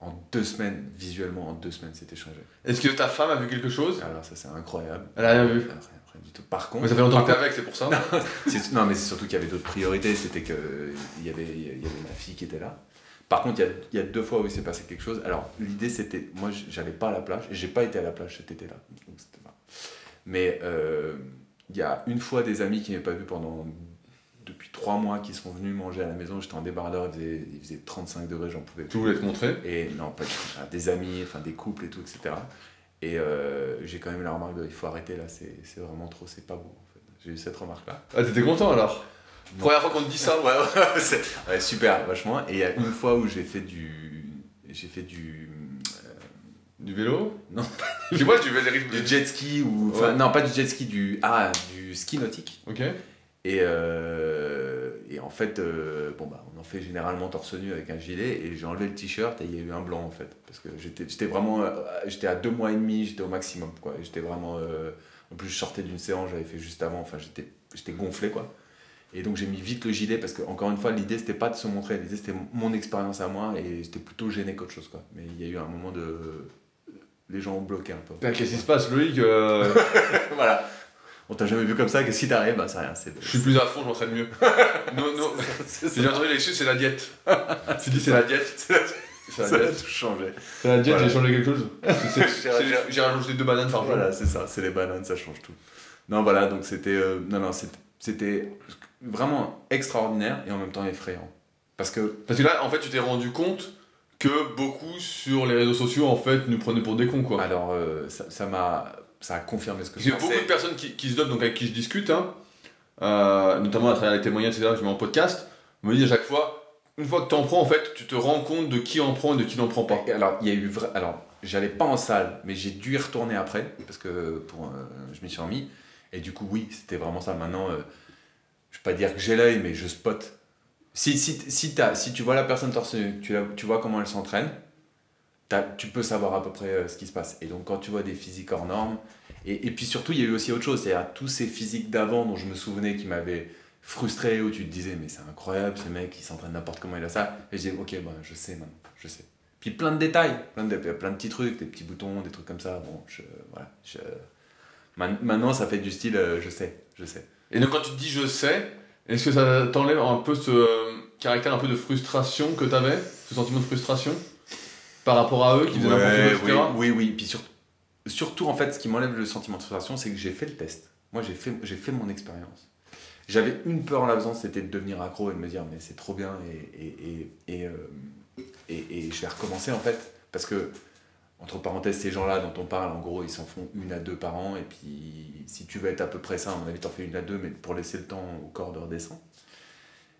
en deux semaines, visuellement, en deux semaines, c'était changé. Est-ce que ta femme a vu quelque chose? Alors ça, c'est incroyable. Elle a rien vu. Rien du tout. Par contre. Mais ça fait longtemps que t'es avec, c'est pour ça. Non, mais c'est surtout qu'il y avait d'autres priorités. C'était que il y avait, il y avait ma fille qui était là. Par contre, il y a, il y a deux fois où il s'est passé quelque chose. Alors, l'idée, c'était. Moi, j'allais pas à la plage. Et j'ai pas été à la plage cet été-là. Mais euh, il y a une fois des amis qui m'avaient pas vu pendant. Depuis trois mois, qui sont venus manger à la maison. J'étais en débardeur, il faisait, il faisait 35 degrés, j'en pouvais Tu voulais te montrer? et non, pas Des amis, enfin des couples et tout, etc. Et euh, j'ai quand même eu la remarque de il faut arrêter là, c'est vraiment trop, c'est pas beau. En fait. J'ai eu cette remarque-là. Ah, t'étais content alors? Non. Première fois qu'on te dit ça, Ouais, ouais, super, vachement. Et il y a une fois où j'ai fait du. J'ai fait du. euh, Du vélo? Non. Tu des rythmes. du jet ski ou. Enfin, Ouais. non, pas du jet ski, du. Ah, du ski nautique. Ok. Et, euh, et en fait, euh, bon bah, on en fait généralement torse nu avec un gilet et j'ai enlevé le t-shirt et il y a eu un blanc en fait. Parce que j'étais vraiment. euh, J'étais à deux mois et demi, j'étais au maximum quoi. J'étais vraiment. euh, en plus, je sortais d'une séance, j'avais fait juste avant, enfin j'étais gonflé quoi. Et donc j'ai mis vite le gilet parce que, encore une fois, l'idée c'était pas de se montrer, l'idée c'était mon expérience à moi et j'étais plutôt gêné qu'autre chose quoi. Mais il y a eu un moment de. Les gens ont bloqué un peu. Qu'est-ce qui se passe, Loïc euh, voilà. On t'a jamais vu comme ça, qu'est-ce qui t'arrive Bah, c'est rien, c'est. Je suis plus à fond, je m'entraîne mieux. non, non. c'est J'ai entendu l'excuse, c'est la diète. Tu dis c'est la diète. C'est la Ça a diète. tout changé. C'est la diète, Voilà. j'ai changé quelque chose. J'ai- rajouté deux bananes par jour. Voilà, c'est ça, c'est les bananes, ça change tout. Non, voilà, donc c'était euh, non, non, c'était- vraiment extraordinaire et en même temps effrayant. Parce que, Parce que là, en fait, tu t'es rendu compte que beaucoup sur les réseaux sociaux, en fait, nous prenaient pour des cons, quoi. alors, euh, ça m'a ça a confirmé ce que je a beaucoup pensais. de personnes qui, qui se donnent, donc avec qui je discute, hein, euh, notamment à travers les témoignages, etc., que je mets en podcast, me disent à chaque fois, une fois que tu en prends, en fait, tu te rends compte de qui en prend et de qui n'en prend pas. Et Alors, il y a eu. Alors, j'allais pas en salle, mais j'ai dû y retourner après, parce que pour, euh, je m'y suis remis. Et du coup, oui, c'était vraiment ça. Maintenant, euh, je vais pas dire que j'ai l'œil, mais je spot. Si, si, si, t'as- si tu vois la personne torse nu, tu, la- tu vois comment elle s'entraîne, tu peux savoir à peu près euh, ce qui se passe. Et donc, quand tu vois des physiques hors normes, et, puis surtout, il y a eu aussi autre chose, c'est-à-dire tous ces physiques d'avant dont je me souvenais qui m'avaient frustré, où tu te disais, mais c'est incroyable, ce mec, il s'entraîne n'importe comment, il a ça. Et je dis, ok, ben, je sais maintenant, je sais. Puis plein de détails, plein de, plein de petits trucs, des petits boutons, des trucs comme ça. Bon, je, voilà, je... Maintenant, ça fait du style, euh, je sais, je sais. Et donc, quand tu te dis je sais, est-ce que ça t'enlève un peu ce euh, caractère un peu de frustration que tu avais, ce sentiment de frustration? Par rapport à eux qui faisaient n'importe quoi, etc. oui, oui, oui. Puis sur- surtout, en fait, ce qui m'enlève le sentiment de frustration, c'est que j'ai fait le test. Moi, j'ai fait, j'ai fait mon expérience. J'avais une peur en la faisant, c'était de devenir accro et de me dire, mais c'est trop bien et, et, et, et, euh, et- et je vais recommencer en fait. Parce que, entre parenthèses, ces gens-là dont on parle, en gros, ils s'en font une à deux par an. Et puis, si tu veux être à peu près ça, à mon avis, t'en fais une à deux, mais pour laisser le temps au corps de redescendre.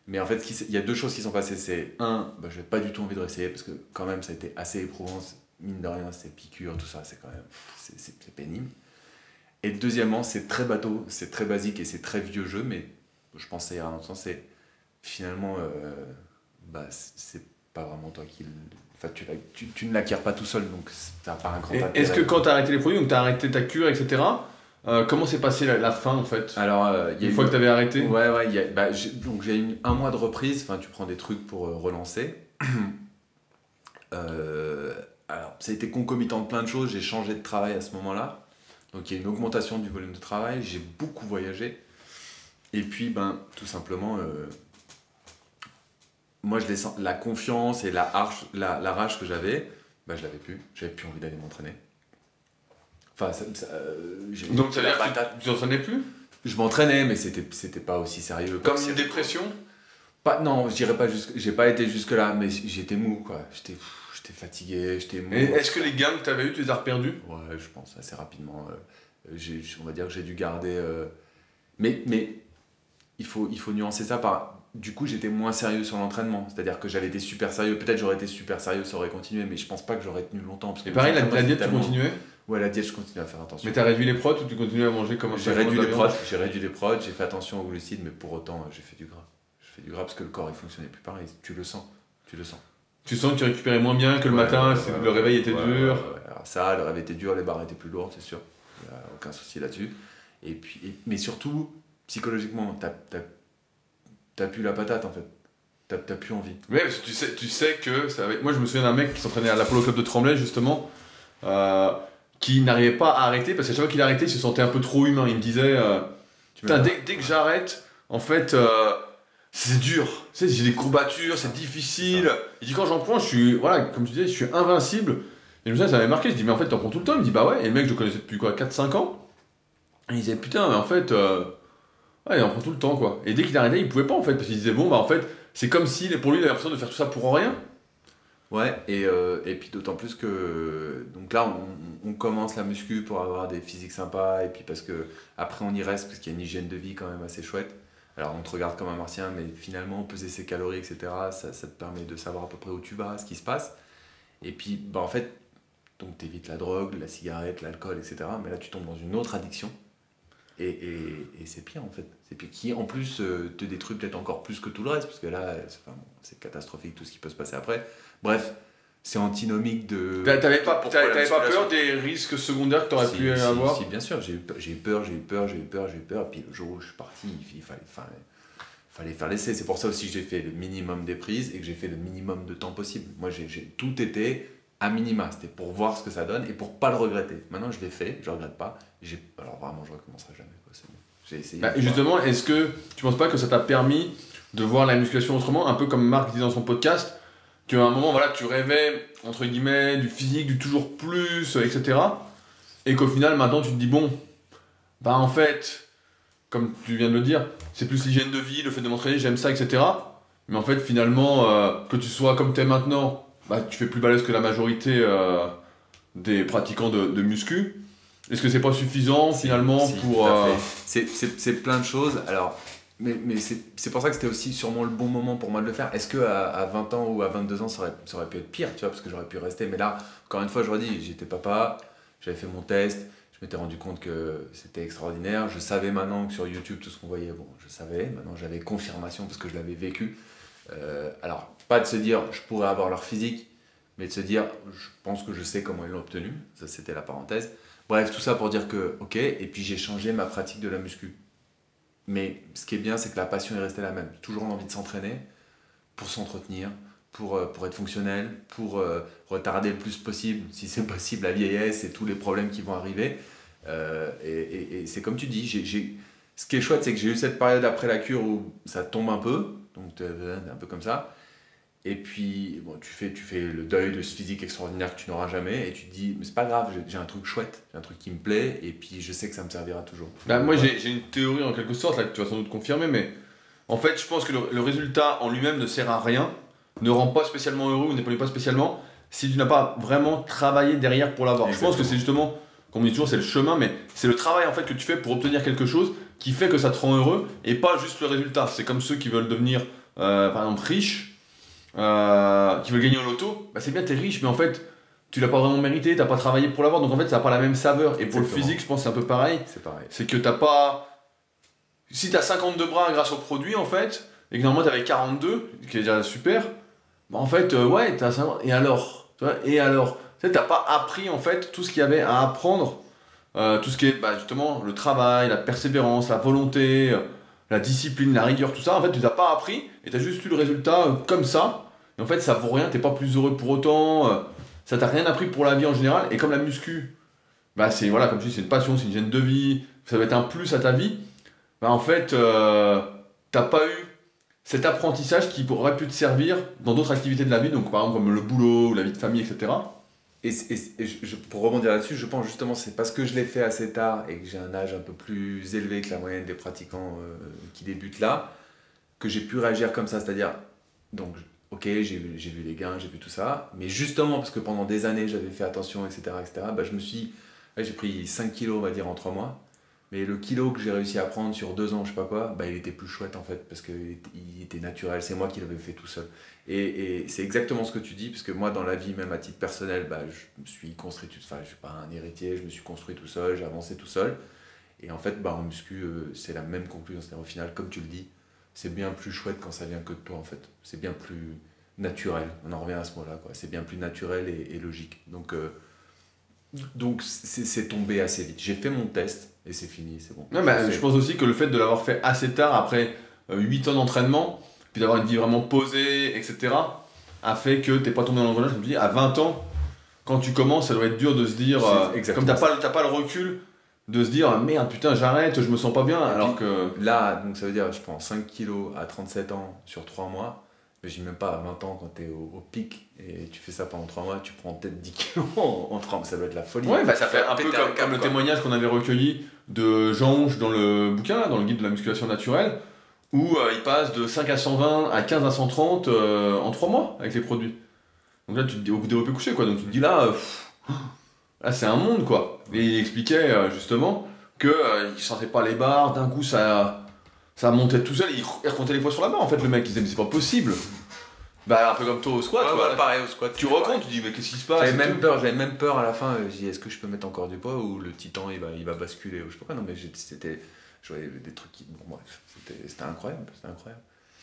Mais en fait, il y a deux choses qui sont passées. C'est un, bah, j'ai pas du tout envie de réessayer parce que quand même, ça a été assez éprouvant. Mine de rien, c'est piqûres, tout ça, c'est quand même, c'est- pénible. Et deuxièmement, c'est très bateau, c'est très basique et c'est très vieux jeu, mais je pensais à un autre sens, c'est finalement, euh, bah, c'est- pas vraiment toi qui. le- Enfin, tu, tu, tu ne l'acquiers pas tout seul, donc t'as pas un grand. Est-ce que quand tu as arrêté les produits, donc tu as arrêté ta cure, etc., euh, comment s'est passée la, la fin en fait? Alors, euh, il y a Une fois que tu avais arrêté? Ouais, ouais, y a- bah, j'ai- donc j'ai eu un mois de reprise, enfin tu prends des trucs pour euh, relancer. Alors, ça a été concomitant de plein de choses, j'ai changé de travail à ce moment-là, donc il y a une augmentation du volume de travail, j'ai beaucoup voyagé, et puis ben tout simplement, moi je la confiance et la, harche- la, la rage que j'avais, ben, je l'avais plus, j'avais plus envie d'aller m'entraîner. Enfin, ça, ça, euh, Donc ça veut dire que tu t'entraînais plus Je m'entraînais, mais c'était c'était pas aussi sérieux. Comme une dépression pas, non, je dirais pas jusque. J'ai pas été jusque là, mais j'étais mou quoi. J'étais, fatigué, j'étais mou. Est-ce que les gammes que tu avais eu, tu les as reperdus Ouais, je pense assez rapidement. euh, on va dire que j'ai dû garder. euh, Mais, mais il faut, il faut nuancer ça par. Du coup, j'étais moins sérieux sur l'entraînement. C'est-à-dire que j'avais été super sérieux. Peut-être j'aurais été super sérieux, ça aurait continué, mais je pense pas que j'aurais tenu longtemps. Parce que Et pareil, la, la diète, tu continuais? Ouais, la diète, je continue à faire attention. Mais tu as réduit les prods ou tu continues à manger comme un J'ai réduit les prods, j'ai réduit les prods, j'ai fait attention aux glucides, mais pour autant, j'ai fait du gras. Je fais du gras parce que le corps il fonctionnait plus pareil. Tu le sens, tu le sens. Tu sens que tu récupérais moins bien que le Ouais, matin, ouais, le réveil était dur. Alors ça, le réveil était dur, les barres étaient plus lourdes, c'est sûr. Il n'y a aucun souci là-dessus. Et puis, et- mais surtout, psychologiquement, t'as t'as- t'as plus la patate en fait. T'as t'as plus envie. Ouais, parce que tu sais, tu sais que Moi, je me souviens d'un mec qui s'entraînait à l'Apollo Club de Tremblay, justement, euh, qui n'arrivait pas à arrêter parce qu'à chaque fois qu'il arrêtait, il se sentait un peu trop humain. Il me disait, euh, putain, dès, dès que j'arrête, en fait, euh, c'est dur. Tu sais, j'ai des courbatures, c'est difficile. Il dit, quand j'en prends, je suis, voilà, comme tu disais, je suis invincible. Et je me ça m'avait marqué. Je dis, mais en fait, t'en prends tout le temps. Il me dit, bah ouais. Et le mec, je le connaissais depuis quoi, 4-5 ans. Et il disait, putain, mais en fait, euh, ouais, il en prend tout le temps, quoi. Et dès qu'il arrêtait, il pouvait pas, en fait, parce qu'il disait, bon, bah en fait, c'est comme si, pour lui, il avait l'impression de faire tout ça pour rien. Ouais, et, euh, et puis d'autant plus que donc là on, on, commence la muscu pour avoir des physiques sympas et puis parce que après on y reste parce qu'il y a une hygiène de vie quand même assez chouette. Alors on te regarde comme un martien, mais finalement peser ses calories, etc., ça, ça te permet de savoir à peu près où tu vas, ce qui se passe. Et puis bah en fait, donc t'évites la drogue, la cigarette, l'alcool, etc., mais là tu tombes dans une autre addiction. Et, et, et c'est pire en fait. C'est pire. Qui en plus euh, te détruit peut-être encore plus que tout le reste, parce que là c'est catastrophique tout ce qui peut se passer après. Bref, c'est antinomique de. T'avais pas, t'avais pas peur des risques secondaires que t'aurais si, pu si, avoir Si, bien sûr, j'ai eu, peur, j'ai eu peur, j'ai eu peur, j'ai eu peur. Puis le jour où je suis parti, il fallait, fallait, fallait faire l'essai. C'est pour ça aussi que j'ai fait le minimum des prises et que j'ai fait le minimum de temps possible. Moi, j'ai, tout été à minima. C'était pour voir ce que ça donne et pour pas le regretter. Maintenant, je l'ai fait, je regrette pas. Alors vraiment, je recommencerai jamais. Quoi. J'ai essayé. Bah, justement, est-ce que tu penses pas que ça t'a permis de voir la musculation autrement, un peu comme Marc dit dans son podcast qu'à un moment, voilà, tu rêvais, entre guillemets, du physique, du toujours plus, etc. Et qu'au final, maintenant, tu te dis, bon, bah en fait, comme tu viens de le dire, c'est plus l'hygiène de vie, le fait de m'entraîner, j'aime ça, etc. Mais en fait, finalement, euh, que tu sois comme tu es maintenant, bah, tu fais plus balèze que la majorité euh, des pratiquants de, de muscu. Est-ce que c'est pas suffisant, finalement, si, pour... Euh... C'est plein de choses. Alors, mais, c'est pour ça que c'était aussi sûrement le bon moment pour moi de le faire. Est-ce que à, à, 20 ans ou à 22 ans, ça aurait, ça aurait pu être pire, tu vois, parce que j'aurais pu rester. Mais là, encore une fois, je redis, j'étais papa, j'avais fait mon test, je m'étais rendu compte que c'était extraordinaire. Je savais maintenant que sur YouTube, tout ce qu'on voyait, bon, je savais. Maintenant, j'avais confirmation parce que je l'avais vécu. Euh, alors, pas de se dire, je pourrais avoir leur physique, mais de se dire, je pense que je sais comment ils l'ont obtenu. Ça, c'était la parenthèse. Bref, tout ça pour dire que, ok, et puis j'ai changé ma pratique de la muscu. Mais ce qui est bien, c'est que la passion est restée la même. Toujours l'envie de s'entraîner pour s'entretenir, pour, euh, pour être fonctionnel, pour euh, retarder le plus possible, si c'est possible, la vieillesse et tous les problèmes qui vont arriver. Euh, et, et, et c'est comme tu dis, ce qui est chouette, c'est que j'ai eu cette période après la cure où ça tombe un peu, donc un peu comme ça. Et puis, bon, tu fais, tu fais le deuil de ce physique extraordinaire que tu n'auras jamais, et tu te dis, mais c'est pas grave, j'ai, un truc chouette, j'ai un truc qui me plaît, et puis je sais que ça me servira toujours. Bah, moi, j'ai, j'ai une théorie en quelque sorte, là, que tu vas sans doute confirmer, mais en fait, je pense que le, le résultat en lui-même ne sert à rien, ne rend pas spécialement heureux ou n'épanouit pas spécialement, si tu n'as pas vraiment travaillé derrière pour l'avoir. Je pense que c'est justement, comme on dit toujours, c'est le chemin, mais c'est le travail en fait que tu fais pour obtenir quelque chose qui fait que ça te rend heureux, et pas juste le résultat. C'est comme ceux qui veulent devenir, euh, par exemple, riches euh, qui veulent gagner au loto, bah c'est bien, t'es riche, mais en fait, tu l'as pas vraiment mérité, t'as pas travaillé pour l'avoir, donc en fait, ça n'a pas la même saveur. Et pour Exactement. le physique, je pense que c'est un peu pareil. C'est pareil. C'est que t'as pas. Si t'as 52 bras grâce au produit, en fait, et que normalement t'avais 42, ce qui est déjà super, bah en fait, euh, ouais, t'as 50. Et alors tu vois, Et alors Tu sais, t'as pas appris, en fait, tout ce qu'il y avait à apprendre, euh, tout ce qui est bah, justement le travail, la persévérance, la volonté. La discipline, la rigueur, tout ça, en fait, tu t'as pas appris et t'as juste eu le résultat euh, comme ça. Et en fait, ça vaut rien, t'es pas plus heureux pour autant, euh, ça t'a rien appris pour la vie en général. Et comme la muscu, bah c'est voilà, comme tu dis, c'est une passion, c'est une gêne de vie, ça va être un plus à ta vie. Bah en fait, euh, t'as pas eu cet apprentissage qui aurait pu te servir dans d'autres activités de la vie, donc par exemple comme le boulot ou la vie de famille, etc. Et, pour rebondir là-dessus, je pense justement c'est parce que je l'ai fait assez tard et que j'ai un âge un peu plus élevé que la moyenne des pratiquants euh, qui débutent là, que j'ai pu réagir comme ça. C'est-à-dire, donc, ok, j'ai vu les gains, j'ai vu tout ça, mais justement parce que pendant des années j'avais fait attention, etc., etc., bah, je me suis. J'ai pris 5 kilos, on va dire, en 3 mois. Mais le kilo que j'ai réussi à prendre sur 2 ans, je sais pas quoi, bah, il était plus chouette en fait, parce qu'il était naturel, c'est moi qui l'avais fait tout seul. Et, et c'est exactement ce que tu dis, parce que moi, dans la vie, même à titre personnel, bah, je me suis construit tout Enfin, je suis pas un héritier, je me suis construit tout seul, j'ai avancé tout seul. Et en fait, bah, en muscu, euh, c'est la même conclusion. C'est-à-dire, au final, comme tu le dis, c'est bien plus chouette quand ça vient que de toi, en fait. C'est bien plus naturel. On en revient à ce mot-là, quoi. C'est bien plus naturel et, et logique. Donc, euh, donc c'est tombé assez vite. J'ai fait mon test et c'est fini, c'est bon. Bah, je pense aussi que le fait de l'avoir fait assez tard, après euh, 8 ans d'entraînement, puis d'avoir une vie vraiment posée, etc., a fait que t'es pas tombé dans l'engrenage. Je me dis, à 20 ans, quand tu commences, ça doit être dur de se dire, euh, comme t'as pas, pas le recul, de se dire ah, merde putain j'arrête, je me sens pas bien, alors que Là, donc ça veut dire je prends 5 kilos à 37 ans sur 3 mois. Mais je dis même pas à 20 ans quand t'es au, au pic et tu fais ça pendant 3 mois, tu prends peut-être 10 kilos en, en 3 mois. Ça doit être la folie. ouais bah ça fait un peu comme, comme le témoignage qu'on avait recueilli de Jean Honge dans le bouquin, dans le guide de la musculation naturelle, où euh, il passe de 5 à 120 à 15 à 130 euh, en 3 mois avec les produits. Donc là tu te dis au développé couché quoi, donc tu te dis là, euh, là c'est un monde quoi. Et il expliquait euh, justement euh, il sentait pas les barres, d'un coup ça ça montait tout seul, il, il recomptait les poids sur la barre en fait le mec, il disait mais c'est pas possible. Bah un peu comme toi au squat Ouais, quoi. ouais, pareil au squat. Tu recomptes, tu dis mais qu'est-ce qui se passe J'avais même tout. peur, j'avais même peur à la fin. Je dis est-ce que je peux mettre encore du poids ou le titan il va, il va basculer ou je sais pas quoi. Non mais c'était, je voyais des trucs qui, bon bref, c'était, incroyable, c'était incroyable.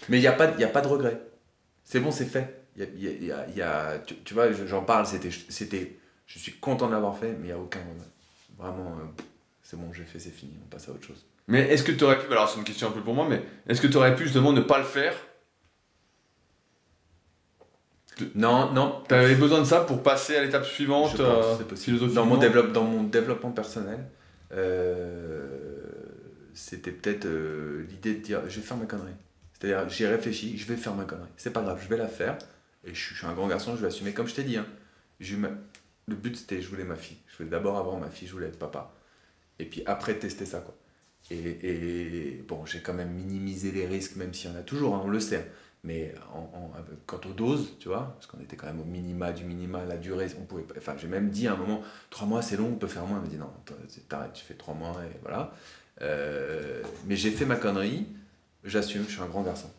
Mais il y a pas, y a pas de regret. C'est bon, c'est fait. Y a, y a- y tu, tu vois, je- j'en parle, c'était, je suis content de l'avoir fait, mais il y a aucun regret. Vraiment, euh, c'est bon, j'ai fait, c'est fini, on passe à autre chose. Mais est-ce que tu aurais pu, alors c'est une question un peu pour moi, mais est-ce que tu aurais pu justement ne pas le faire? Non, non, Tu avais besoin de ça pour passer à l'étape suivante, Je pense, euh, philosophiquement? Dans mon, dans mon développement personnel, euh, c'était peut-être euh, l'idée de dire je vais faire ma connerie. C'est-à-dire, j'ai réfléchi, je vais faire ma connerie. C'est pas grave, je vais la faire. Et je suis, je un grand garçon, je vais assumer. Comme je t'ai dit, hein, ma- le but c'était je voulais ma fille. Je voulais d'abord avoir ma fille, je voulais être papa. Et puis après tester ça. quoi. Et, et bon, j'ai quand même minimisé les risques, même s'il y en a toujours, hein, on le sait. Mais en, quant aux doses, tu vois, parce qu'on était quand même au minima du minima, la durée, on pouvait pas. Enfin, j'ai même dit à un moment, trois mois c'est long, on peut faire moins. Elle m'a dit non, t'arrêtes, tu fais trois mois et voilà. Euh, mais j'ai fait ma connerie, j'assume, je suis un grand garçon.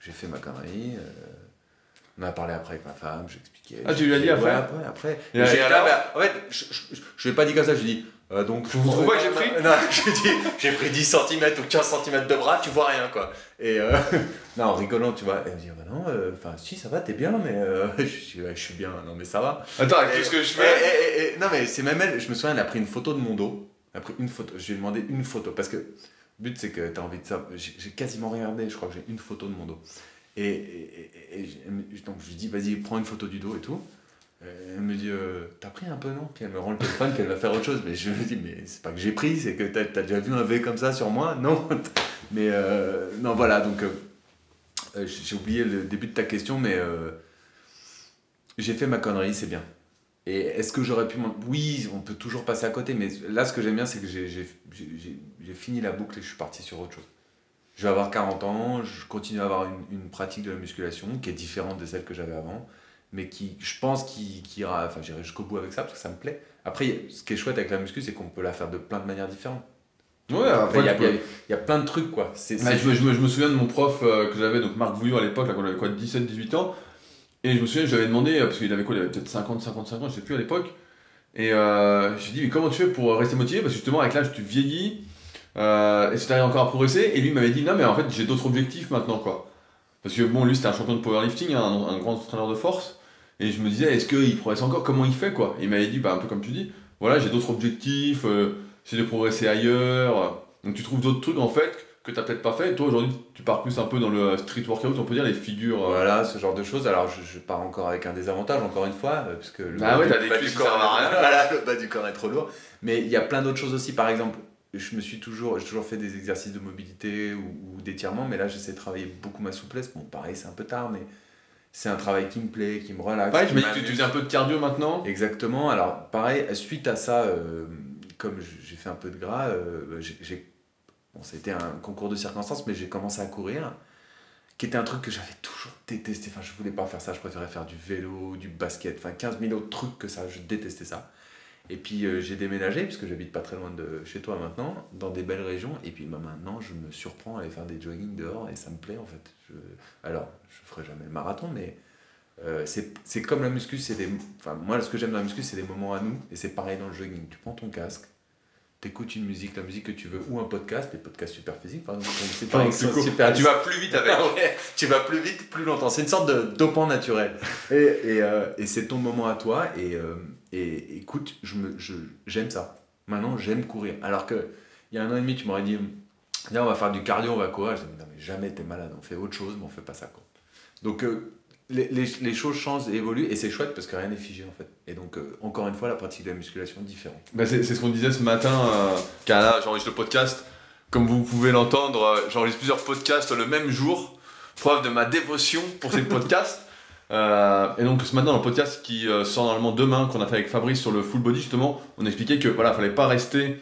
J'ai fait ma connerie. euh, on a parlé après avec ma femme, j'expliquais. Ah, tu lui as dit après après, après. J'ai- là, bah, en fait, je, je, je, je lui ai pas dit comme ça, je lui ai dit. euh, donc, Vous trouvez que j'ai pris? Non, je j'ai pris 10 cm ou 15 cm de bras, tu vois rien quoi. Et euh, non, en rigolant, tu vois. Elle me dit, bah non, euh, enfin, si, ça va, t'es bien, mais. je, dis, ouais, je suis bien, non, mais ça va. Attends, qu'est-ce que je fais? et- et- et- Non, mais c'est même elle, je me souviens, elle a pris une photo de mon dos. A pris une photo, je lui ai demandé une photo. Parce que le but, c'est que tu as envie de ça. J'ai quasiment regardé, je crois que j'ai une photo de mon dos. Et, donc je lui dis, vas-y, prends une photo du dos et tout. Elle me dit, euh, t'as pris un peu, non? Puis elle me rend le téléphone, qu'elle va faire autre chose. Mais je me dis, mais c'est pas que j'ai pris, c'est que t'as as déjà vu un V comme ça sur moi? Non Mais euh, non, voilà, donc euh, euh, j'ai oublié le début de ta question, mais j'ai fait ma connerie, c'est bien. Et est-ce que j'aurais pu. Oui, on peut toujours passer à côté, mais là, ce que j'aime bien, c'est que j'ai- fini la boucle et je suis parti sur autre chose. Je vais avoir 40 ans, je continue à avoir une, une pratique de la musculation qui est différente de celle que j'avais avant, mais qui, je pense, qui, qui ira... Enfin, j'irai jusqu'au bout avec ça parce que ça me plaît. Après, ce qui est chouette avec la muscu, c'est qu'on peut la faire de plein de manières différentes. Ouais, après, il y, a- y y plein de trucs, quoi. Je, me, je me- je me souviens de mon prof euh, que j'avais, donc Marc Vouillot à l'époque, quand quoi, 17-18 ans. Et je me souviens, je lui avais demandé, euh, parce qu'il avait quoi, il avait peut-être 50-55 ans, je sais plus à l'époque. Et euh, je lui ai dit, mais comment tu fais pour rester motivé? Parce que justement, avec l'âge, tu vieillis. Euh, et tu arrives encore à progresser. Et lui m'avait dit, non, mais en fait, j'ai d'autres objectifs maintenant, quoi. Parce que bon, lui, c'était un champion de powerlifting, hein, un, un grand entraîneur de force. Et je me disais, est-ce qu'il progresse encore? Comment il fait, quoi? Et il m'avait dit, bah, un peu comme tu dis, voilà, j'ai d'autres objectifs, euh, j'essaie de progresser ailleurs. Donc tu trouves d'autres trucs, en fait, que tu n'as peut-être pas fait. Et toi, aujourd'hui, tu pars plus un peu dans le street workout, on peut dire, les figures. euh, Voilà, ce genre de choses. Alors, je, je pars encore avec un désavantage, encore une fois, euh, parce que le Ah bas ouais, du- t'as des bas du corps, à rien. voilà, le bas du corps est trop lourd. Mais il y a plein d'autres choses aussi. Par exemple, je me suis toujours, j'ai toujours fait des exercices de mobilité ou, ou d'étirement, mais là, j'essaie de travailler beaucoup ma souplesse. Bon, pareil, c'est un peu tard, mais c'est un travail qui me plaît, qui me relaxe. Pareil, m'as dit que tu, faisais un peu de cardio maintenant. Exactement. Alors, pareil, suite à ça, euh, comme j'ai fait un peu de gras, euh, j'ai. C'était un concours de circonstances, mais j'ai commencé à courir, qui était un truc que j'avais toujours détesté. Enfin, je voulais pas faire ça, je préférais faire du vélo, du basket, enfin 15 000 autres trucs que ça, je détestais ça. Et puis euh, j'ai déménagé, puisque j'habite pas très loin de chez toi maintenant, dans des belles régions. Et puis bah, maintenant, je me surprends à aller faire des jogging dehors et ça me plaît en fait. Alors, je ferai jamais le marathon, mais euh, c'est comme la muscu, c'est des. Enfin, moi, ce que j'aime dans la muscu, c'est des moments à nous, et c'est pareil dans le jogging. Tu prends ton casque, t'écoutes une musique, la musique que tu veux, ou un podcast, les podcasts super physiques, par exemple. C'est cool. super Ah, tu vas plus vite avec. Ah ouais, tu vas plus vite, plus longtemps. C'est une sorte de dopant naturel. Et, et, euh, et c'est ton moment à toi. Et, euh, et écoute, je me, je, j'aime ça. Maintenant, j'aime courir. Alors que il y a un an et demi, tu m'aurais dit, Viens, on va faire du cardio, on va courir. Je dis, non, mais jamais, t'es malade. On fait autre chose, mais on fait pas ça. Quoi. Donc, euh, les, les, les choses changent et évoluent et c'est chouette parce que rien n'est figé en fait. Et donc, euh, encore une fois, la pratique de la musculation est différente. Bah, c'est ce qu'on disait ce matin, euh, car là j'enregistre le podcast. Comme vous pouvez l'entendre, euh, j'enregistre plusieurs podcasts le même jour, preuve de ma dévotion pour ces podcasts. Euh, et donc ce matin, dans le podcast qui sort normalement demain, qu'on a fait avec Fabrice sur le full body, justement, on expliquait que voilà, fallait pas rester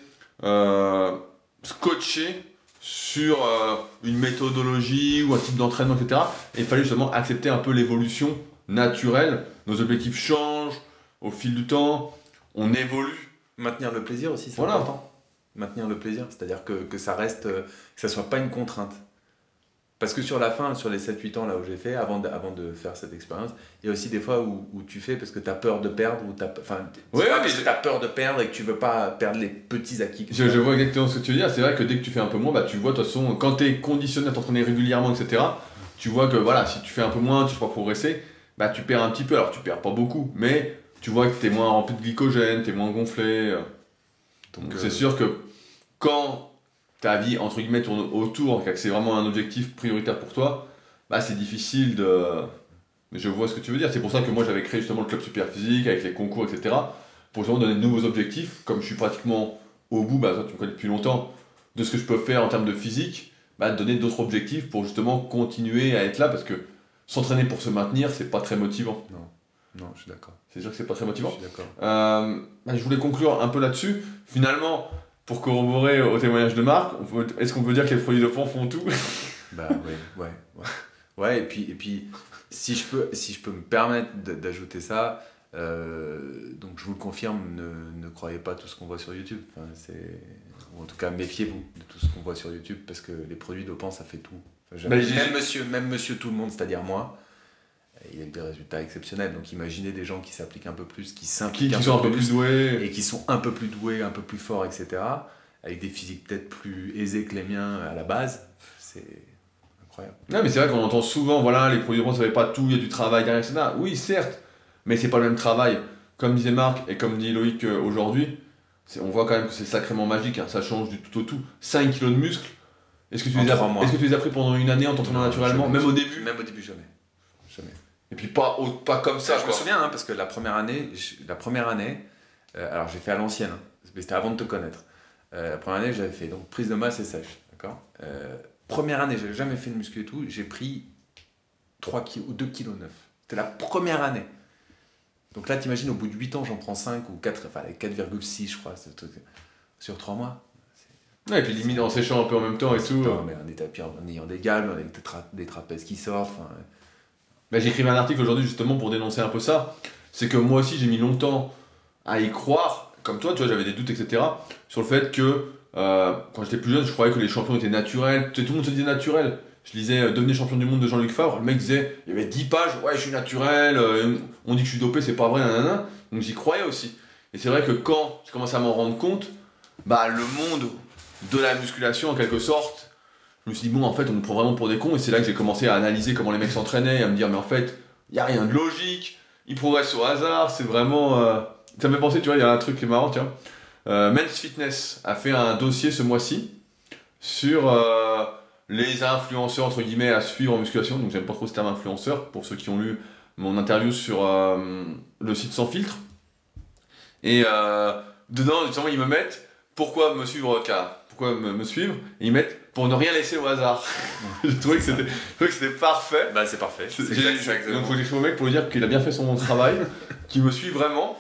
scotché sur euh, une méthodologie ou un type d'entraînement, etc. Et il fallait justement accepter un peu l'évolution naturelle. Nos objectifs changent au fil du temps, on évolue. Maintenir le plaisir aussi, c'est Voilà. important. Maintenir le plaisir, c'est-à-dire que, que ça reste, euh, que ça soit pas une contrainte. Parce que sur la fin, sur les 7-8 ans là où j'ai fait, avant de, avant de faire cette expérience, il y a aussi des fois où, où tu fais parce que tu as peur de perdre, ou t'as, enfin, Ouais, parce mais- que tu as peur de perdre et que tu veux pas perdre les petits acquis. Je, vois exactement ce que tu veux dire. C'est vrai que dès que tu fais un peu moins, bah, tu vois, de toute façon, quand tu es conditionné à t'entraîner régulièrement, etc., tu vois que voilà, si tu fais un peu moins, tu ne peux pas progresser, bah, tu perds un petit peu. Alors, tu perds pas beaucoup, mais tu vois que tu es moins rempli de glycogène, tu es moins gonflé. euh. Donc, euh, c'est sûr que quand ta vie, entre guillemets, tourne autour, que c'est vraiment un objectif prioritaire pour toi, bah, c'est difficile de. Mais je vois ce que tu veux dire. C'est pour ça que moi, j'avais créé justement le club super physique avec les concours, etc. Pour justement donner de nouveaux objectifs. Comme je suis pratiquement au bout, bah, toi, tu me connais depuis longtemps, de ce que je peux faire en termes de physique, bah, donner d'autres objectifs pour justement continuer à être là parce que s'entraîner pour se maintenir, c'est pas très motivant. Non, je suis d'accord. C'est sûr que c'est pas très Je motivant. suis d'accord. Euh, bah, je voulais conclure un peu là-dessus. Finalement, pour corroborer au témoignage de Marc, est-ce qu'on peut dire que les produits de fond font tout? Bah ouais, ouais, ouais. Ouais, et puis, et puis si, je peux, si je peux me permettre d'ajouter ça, euh, donc je vous le confirme, ne, ne croyez pas tout ce qu'on voit sur YouTube. Enfin, c'est- ou en tout cas, méfiez-vous de tout ce qu'on voit sur YouTube parce que les produits dopants, ça fait tout. Enfin, Bah, même, monsieur, même monsieur tout le monde, c'est-à-dire moi, il a eu des résultats exceptionnels. Donc imaginez des gens qui s'appliquent un peu plus, qui s'impliquent sont un peu plus doués et qui sont un peu plus doués, un peu plus forts, etc., avec des physiques peut-être plus aisés que les miens à la base, c'est incroyable. Non, mais c'est vrai qu'on entend souvent, voilà, les produits ça fait pas tout, il y a du travail derrière, etc. Oui, certes, mais c'est pas le même travail. Comme disait Marc et comme dit Loïc euh, aujourd'hui, on voit quand même que c'est sacrément magique, hein, ça change du tout au tout. 5 kilos de muscles, est-ce que, tu les as- est-ce que tu les as pris pendant une année en t'entraînant naturellement, jamais. même au début? Même au début, jamais. Jamais. Et puis pas, pas comme ça, je me souviens, hein, parce que la première année, la première année, euh, alors j'ai fait à l'ancienne, hein, mais c'était avant de te connaître. Euh, la première année, j'avais fait donc prise de masse et sèche, d'accord? Euh, première année, j'avais jamais fait de muscu et tout, j'ai pris 3 kg ou 2 kg 9. C'était la première année. Donc là, t'imagines, au bout de 8 ans, j'en prends 5 ou 4, enfin 4,6 je crois, sur 3 mois. Ouais, et puis limite en séchant un peu en même temps et tout. Putain, mais état, puis en ayant des gammes, avec des, tra- des trapèzes qui sortent, enfin, Bah, écrit un article aujourd'hui justement pour dénoncer un peu ça. C'est que moi aussi j'ai mis longtemps à y croire, comme toi, tu vois, j'avais des doutes, etc. Sur le fait que euh, quand j'étais plus jeune, je croyais que les champions étaient naturels. Tout le monde se disait naturel. Je lisais euh, Devenez champion du monde de Jean-Luc Favre. Le mec disait il y avait 10 pages, ouais, je suis naturel, euh, on dit que je suis dopé, c'est pas vrai, nanana. Donc j'y croyais aussi. Et c'est vrai que quand je commençais à m'en rendre compte, bah le monde de la musculation en quelque sorte, je me suis dit bon en fait on nous prend vraiment pour des cons et c'est là que j'ai commencé à analyser comment les mecs s'entraînaient à me dire mais en fait il n'y a rien de logique, ils progressent au hasard, c'est vraiment... euh, Ça me fait penser, tu vois, il y a un truc qui est marrant, tiens. Euh, Men's Fitness a fait un dossier ce mois-ci sur euh, les influenceurs, entre guillemets, à suivre en musculation. Donc j'aime pas trop ce terme influenceur, pour ceux qui ont lu mon interview sur euh, le site Sans Filtre. Et dedans, justement, ils me mettent pourquoi me suivre, car, pourquoi me, me suivre, et ils mettent pour ne rien laisser au hasard. je trouvais que c'était parfait. Bah, c'est parfait. Exact-. Donc faut que j'écrive au mec pour lui dire qu'il a bien fait son travail, qu'il me suit vraiment.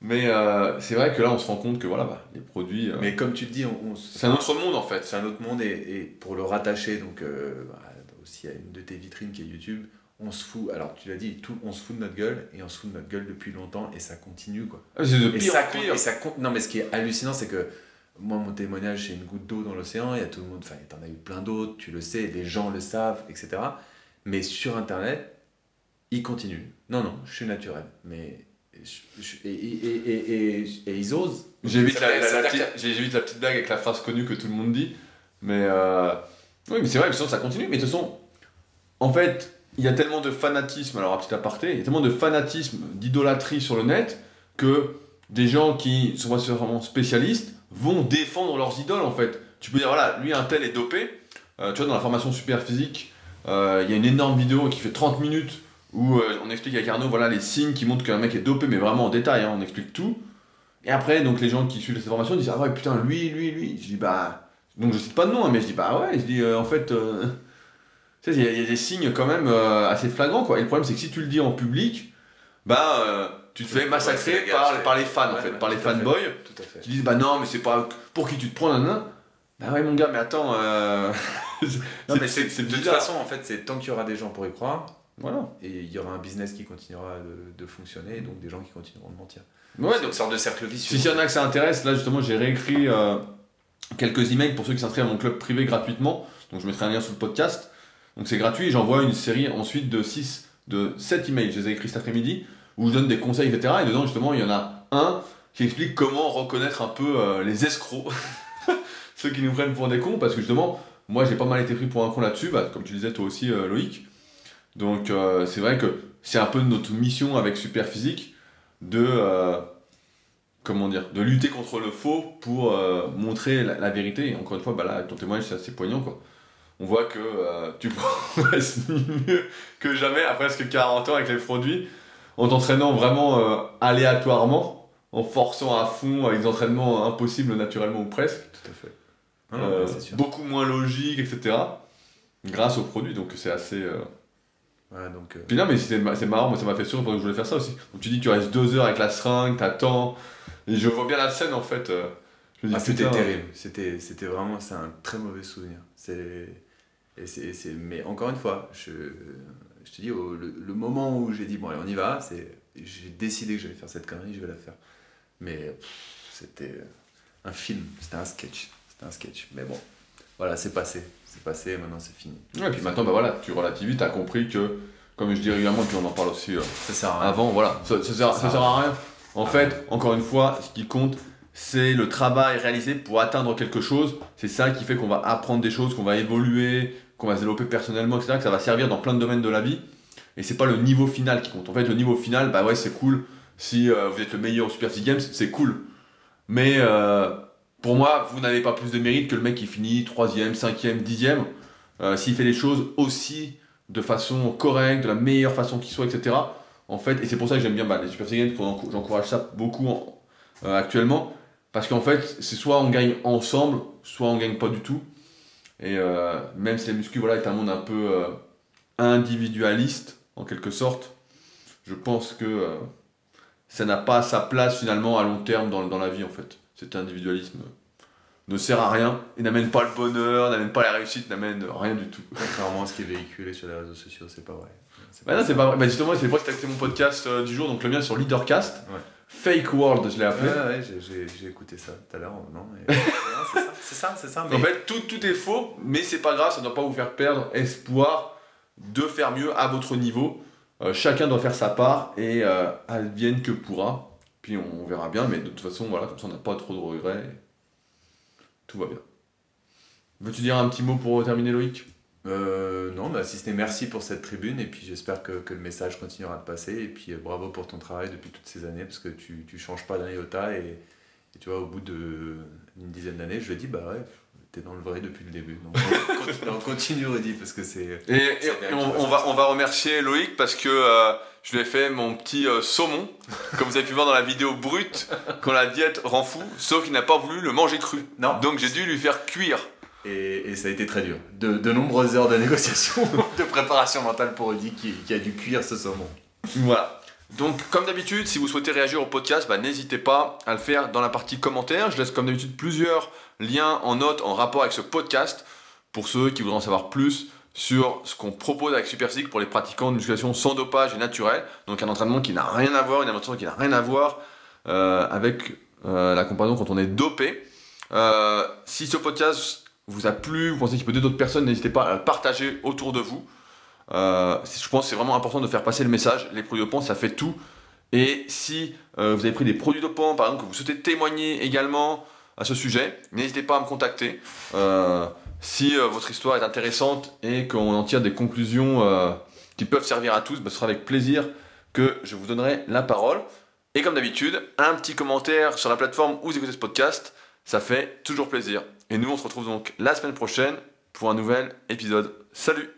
Mais euh, c'est vrai que là on se rend compte que voilà, bah, les produits, euh, Mais comme tu le dis, on, on- c'est un autre monde en fait. c'est un autre monde et, et pour le rattacher donc euh, bah, aussi à une de tes vitrines qui est YouTube, on se fout. Alors tu l'as dit, tout, on se fout de notre gueule et on se fout de notre gueule depuis longtemps et ça continue quoi. Ah, C'est de Et pire ça, en pire. et ça. Non mais ce qui est hallucinant, c'est que moi mon témoignage c'est une goutte d'eau dans l'océan. Il y a tout le monde. Enfin, t'en as eu plein d'autres. Tu le sais, les gens le savent, etc. Mais sur internet, ils continuent. Non non, je suis naturel. Mais je- je- et, et, et, et, et ils osent. J'évite la, la- petite, j'évite la petite blague avec la phrase connue que tout le monde dit. Mais euh, oui, mais c'est vrai, mais sinon ça continue. Mais de toute façon, en fait, il y a tellement de fanatisme, alors un petit aparté, il y a tellement de fanatisme, d'idolâtrie sur le net que des gens qui sont pas vraiment spécialistes vont défendre leurs idoles en fait. Tu peux dire, voilà, lui un tel est dopé. Euh, tu vois, dans la formation super physique, euh, il y a une énorme vidéo qui fait 30 minutes où euh, on explique avec Arnaud voilà, les signes qui montrent qu'un mec est dopé, mais vraiment en détail, hein, on explique tout. Et après, donc les gens qui suivent cette formation disent Ah ouais, putain, lui, lui, lui. Je dis Bah. Donc je cite pas de nom, hein, mais je dis Bah ouais, je dis en fait. tu sais, il y, y a des signes quand même assez flagrants, quoi. Et le problème, c'est que si tu le dis en public, bah. euh, tu te fais massacrer par, par les fans, en fait, ouais, par les fanboys. qui disent bah non mais c'est pas pour qui tu te prends nanana. Bah ouais mon gars mais attends euh, Non, mais c'est, de toute façon, en fait, c'est tant qu'il y aura des gens pour y croire, voilà. et il y aura un business qui continuera de, de fonctionner, et donc des gens qui continueront de mentir. ouais c'est donc une sorte de cercle vicieux. si s'il y en a que ça intéresse là justement j'ai réécrit euh, quelques emails pour ceux qui s'inscrivent à mon club privé gratuitement. Donc je mettrai un lien sous le podcast. Donc c'est gratuit et j'envoie une série ensuite de 6 de 7 emails. Je les ai écrits cet après-midi où je donne des conseils etc et dedans justement il y en a un qui explique comment reconnaître un peu euh, les escrocs ceux qui nous prennent pour des cons parce que justement moi j'ai pas mal été pris pour un con là-dessus bah, comme tu disais toi aussi euh, Loïc. Donc euh, c'est vrai que c'est un peu notre mission avec Superphysique de comment dire de lutter contre le faux pour montrer la, vérité. Et encore une fois bah là ton témoignage c'est assez poignant quoi. On voit que tu progresses mieux que jamais à presque 40 ans avec les produits en t'entraînant vraiment euh, aléatoirement en forçant à fond avec des entraînements impossibles naturellement ou presque Tout à fait. Euh, sûr. beaucoup moins logique etc grâce aux produits donc c'est assez euh, Voilà, donc, euh, puis non, mais c'est c'est marrant, moi ça m'a fait sourire parce que je voulais faire ça aussi. Donc tu dis, tu restes deux heures avec la seringue, t'attends. Et je vois bien la scène en fait. euh, ah, c'était terrible. C'était, c'était vraiment, c'est un très mauvais souvenir. C'est, et c'est, c'est, mais encore une fois, je, je te dis, au- le, le moment où j'ai dit, bon, allez, on y va, c'est, j'ai décidé que j'allais faire cette connerie, je vais la faire. Mais pff, c'était un film, c'était un sketch. C'était un sketch. Mais bon, voilà, c'est passé. C'est passé, maintenant c'est fini. Ouais, et puis maintenant, bah voilà, tu relativises, t'as compris que, comme je dis régulièrement, puis on en parle aussi euh, Ça sert à rien. avant, voilà, ça, ça sert, ça sert à rien. En Ah. fait, encore une fois, ce qui compte, c'est le travail réalisé pour atteindre quelque chose. C'est ça qui fait qu'on va apprendre des choses, qu'on va évoluer, qu'on va développer personnellement, etc. Que ça va servir dans plein de domaines de la vie. Et c'est pas le niveau final qui compte. En fait, le niveau final, bah ouais, c'est cool. Si euh, vous êtes le meilleur au Super Physique Games, c'est cool. Mais euh, pour moi, vous n'avez pas plus de mérite que le mec qui finit 3ème, 5ème, 10ème. Euh, S'il fait les choses aussi de façon correcte, de la meilleure façon qui soit, etc. En fait, et c'est pour ça que j'aime bien bah, les Super Physique Games, j'encourage ça beaucoup euh, actuellement. Parce qu'en fait, c'est soit on gagne ensemble, soit on gagne pas du tout. Et euh, même si la muscu voilà, est un monde un peu euh, individualiste, en quelque sorte, je pense que euh, ça n'a pas sa place finalement à long terme dans, dans la vie en fait. Cet individualisme ne sert à rien et n'amène pas le bonheur, n'amène pas la réussite, n'amène rien du tout. Contrairement à ce qui est véhiculé sur les réseaux sociaux, c'est pas vrai. Bah non, c'est pas vrai. Bah justement, c'est pour ça que t'as écouté mon podcast du jour, donc le mien sur Leadercast. Ouais. Fake World, je l'ai appelé. Ouais, ouais, j'ai- écouté ça tout à l'heure, non mais... C'est ça, c'est ça, c'est ça. Mais... En fait, tout, tout est faux, mais c'est pas grave, ça ne doit pas vous faire perdre espoir de faire mieux à votre niveau. Euh, chacun doit faire sa part et euh, advienne que pourra. Puis on, on verra bien, mais de toute façon, voilà, comme ça on n'a pas trop de regrets. et Tout va bien. Veux-tu dire un petit mot pour terminer, Loïc? Euh, non, bah, si ce n'est merci pour cette tribune, et puis j'espère que, que le message continuera de passer, et puis euh, bravo pour ton travail depuis toutes ces années, parce que tu, tu changes pas d'un iota, et, et tu vois, au bout d'une dizaine d'années, je dis, bah ouais, t'es dans le vrai depuis le début. Donc on continue, on continue Rudy, parce que c'est... Et, on, va, on va remercier Loïc parce que euh, je lui ai fait mon petit euh, saumon, comme vous avez pu voir dans la vidéo brute, quand la diète rend fou, sauf qu'il n'a pas voulu le manger cru. Non, Donc j'ai dû lui faire cuire. Et, et ça a été très dur. De, de nombreuses heures de négociation, de préparation mentale pour Rudy, qui, qui a dû cuire ce saumon. Voilà. Donc, comme d'habitude, si vous souhaitez réagir au podcast, bah, n'hésitez pas à le faire dans la partie commentaires. Je laisse comme d'habitude plusieurs liens en note en rapport avec ce podcast pour ceux qui voudront en savoir plus sur ce qu'on propose avec Superphysique pour les pratiquants de musculation sans dopage et naturel. Donc, un entraînement qui n'a rien à voir, une alimentation qui n'a rien à voir euh, avec euh, la comparaison quand on est dopé. Euh, si ce podcast vous a plu, vous pensez qu'il peut aider d'autres personnes, n'hésitez pas à le partager autour de vous. Euh, je pense que c'est vraiment important de faire passer le message. Les produits dopants, ça fait tout. Et si euh, vous avez pris des produits dopants, par exemple, que vous souhaitez témoigner également à ce sujet, n'hésitez pas à me contacter. Euh, si votre histoire est intéressante et qu'on en tire des conclusions qui peuvent servir à tous, bah, ce sera avec plaisir que je vous donnerai la parole. Et comme d'habitude, un petit commentaire sur la plateforme où vous écoutez ce podcast, ça fait toujours plaisir. Et nous, on se retrouve donc la semaine prochaine pour un nouvel épisode. Salut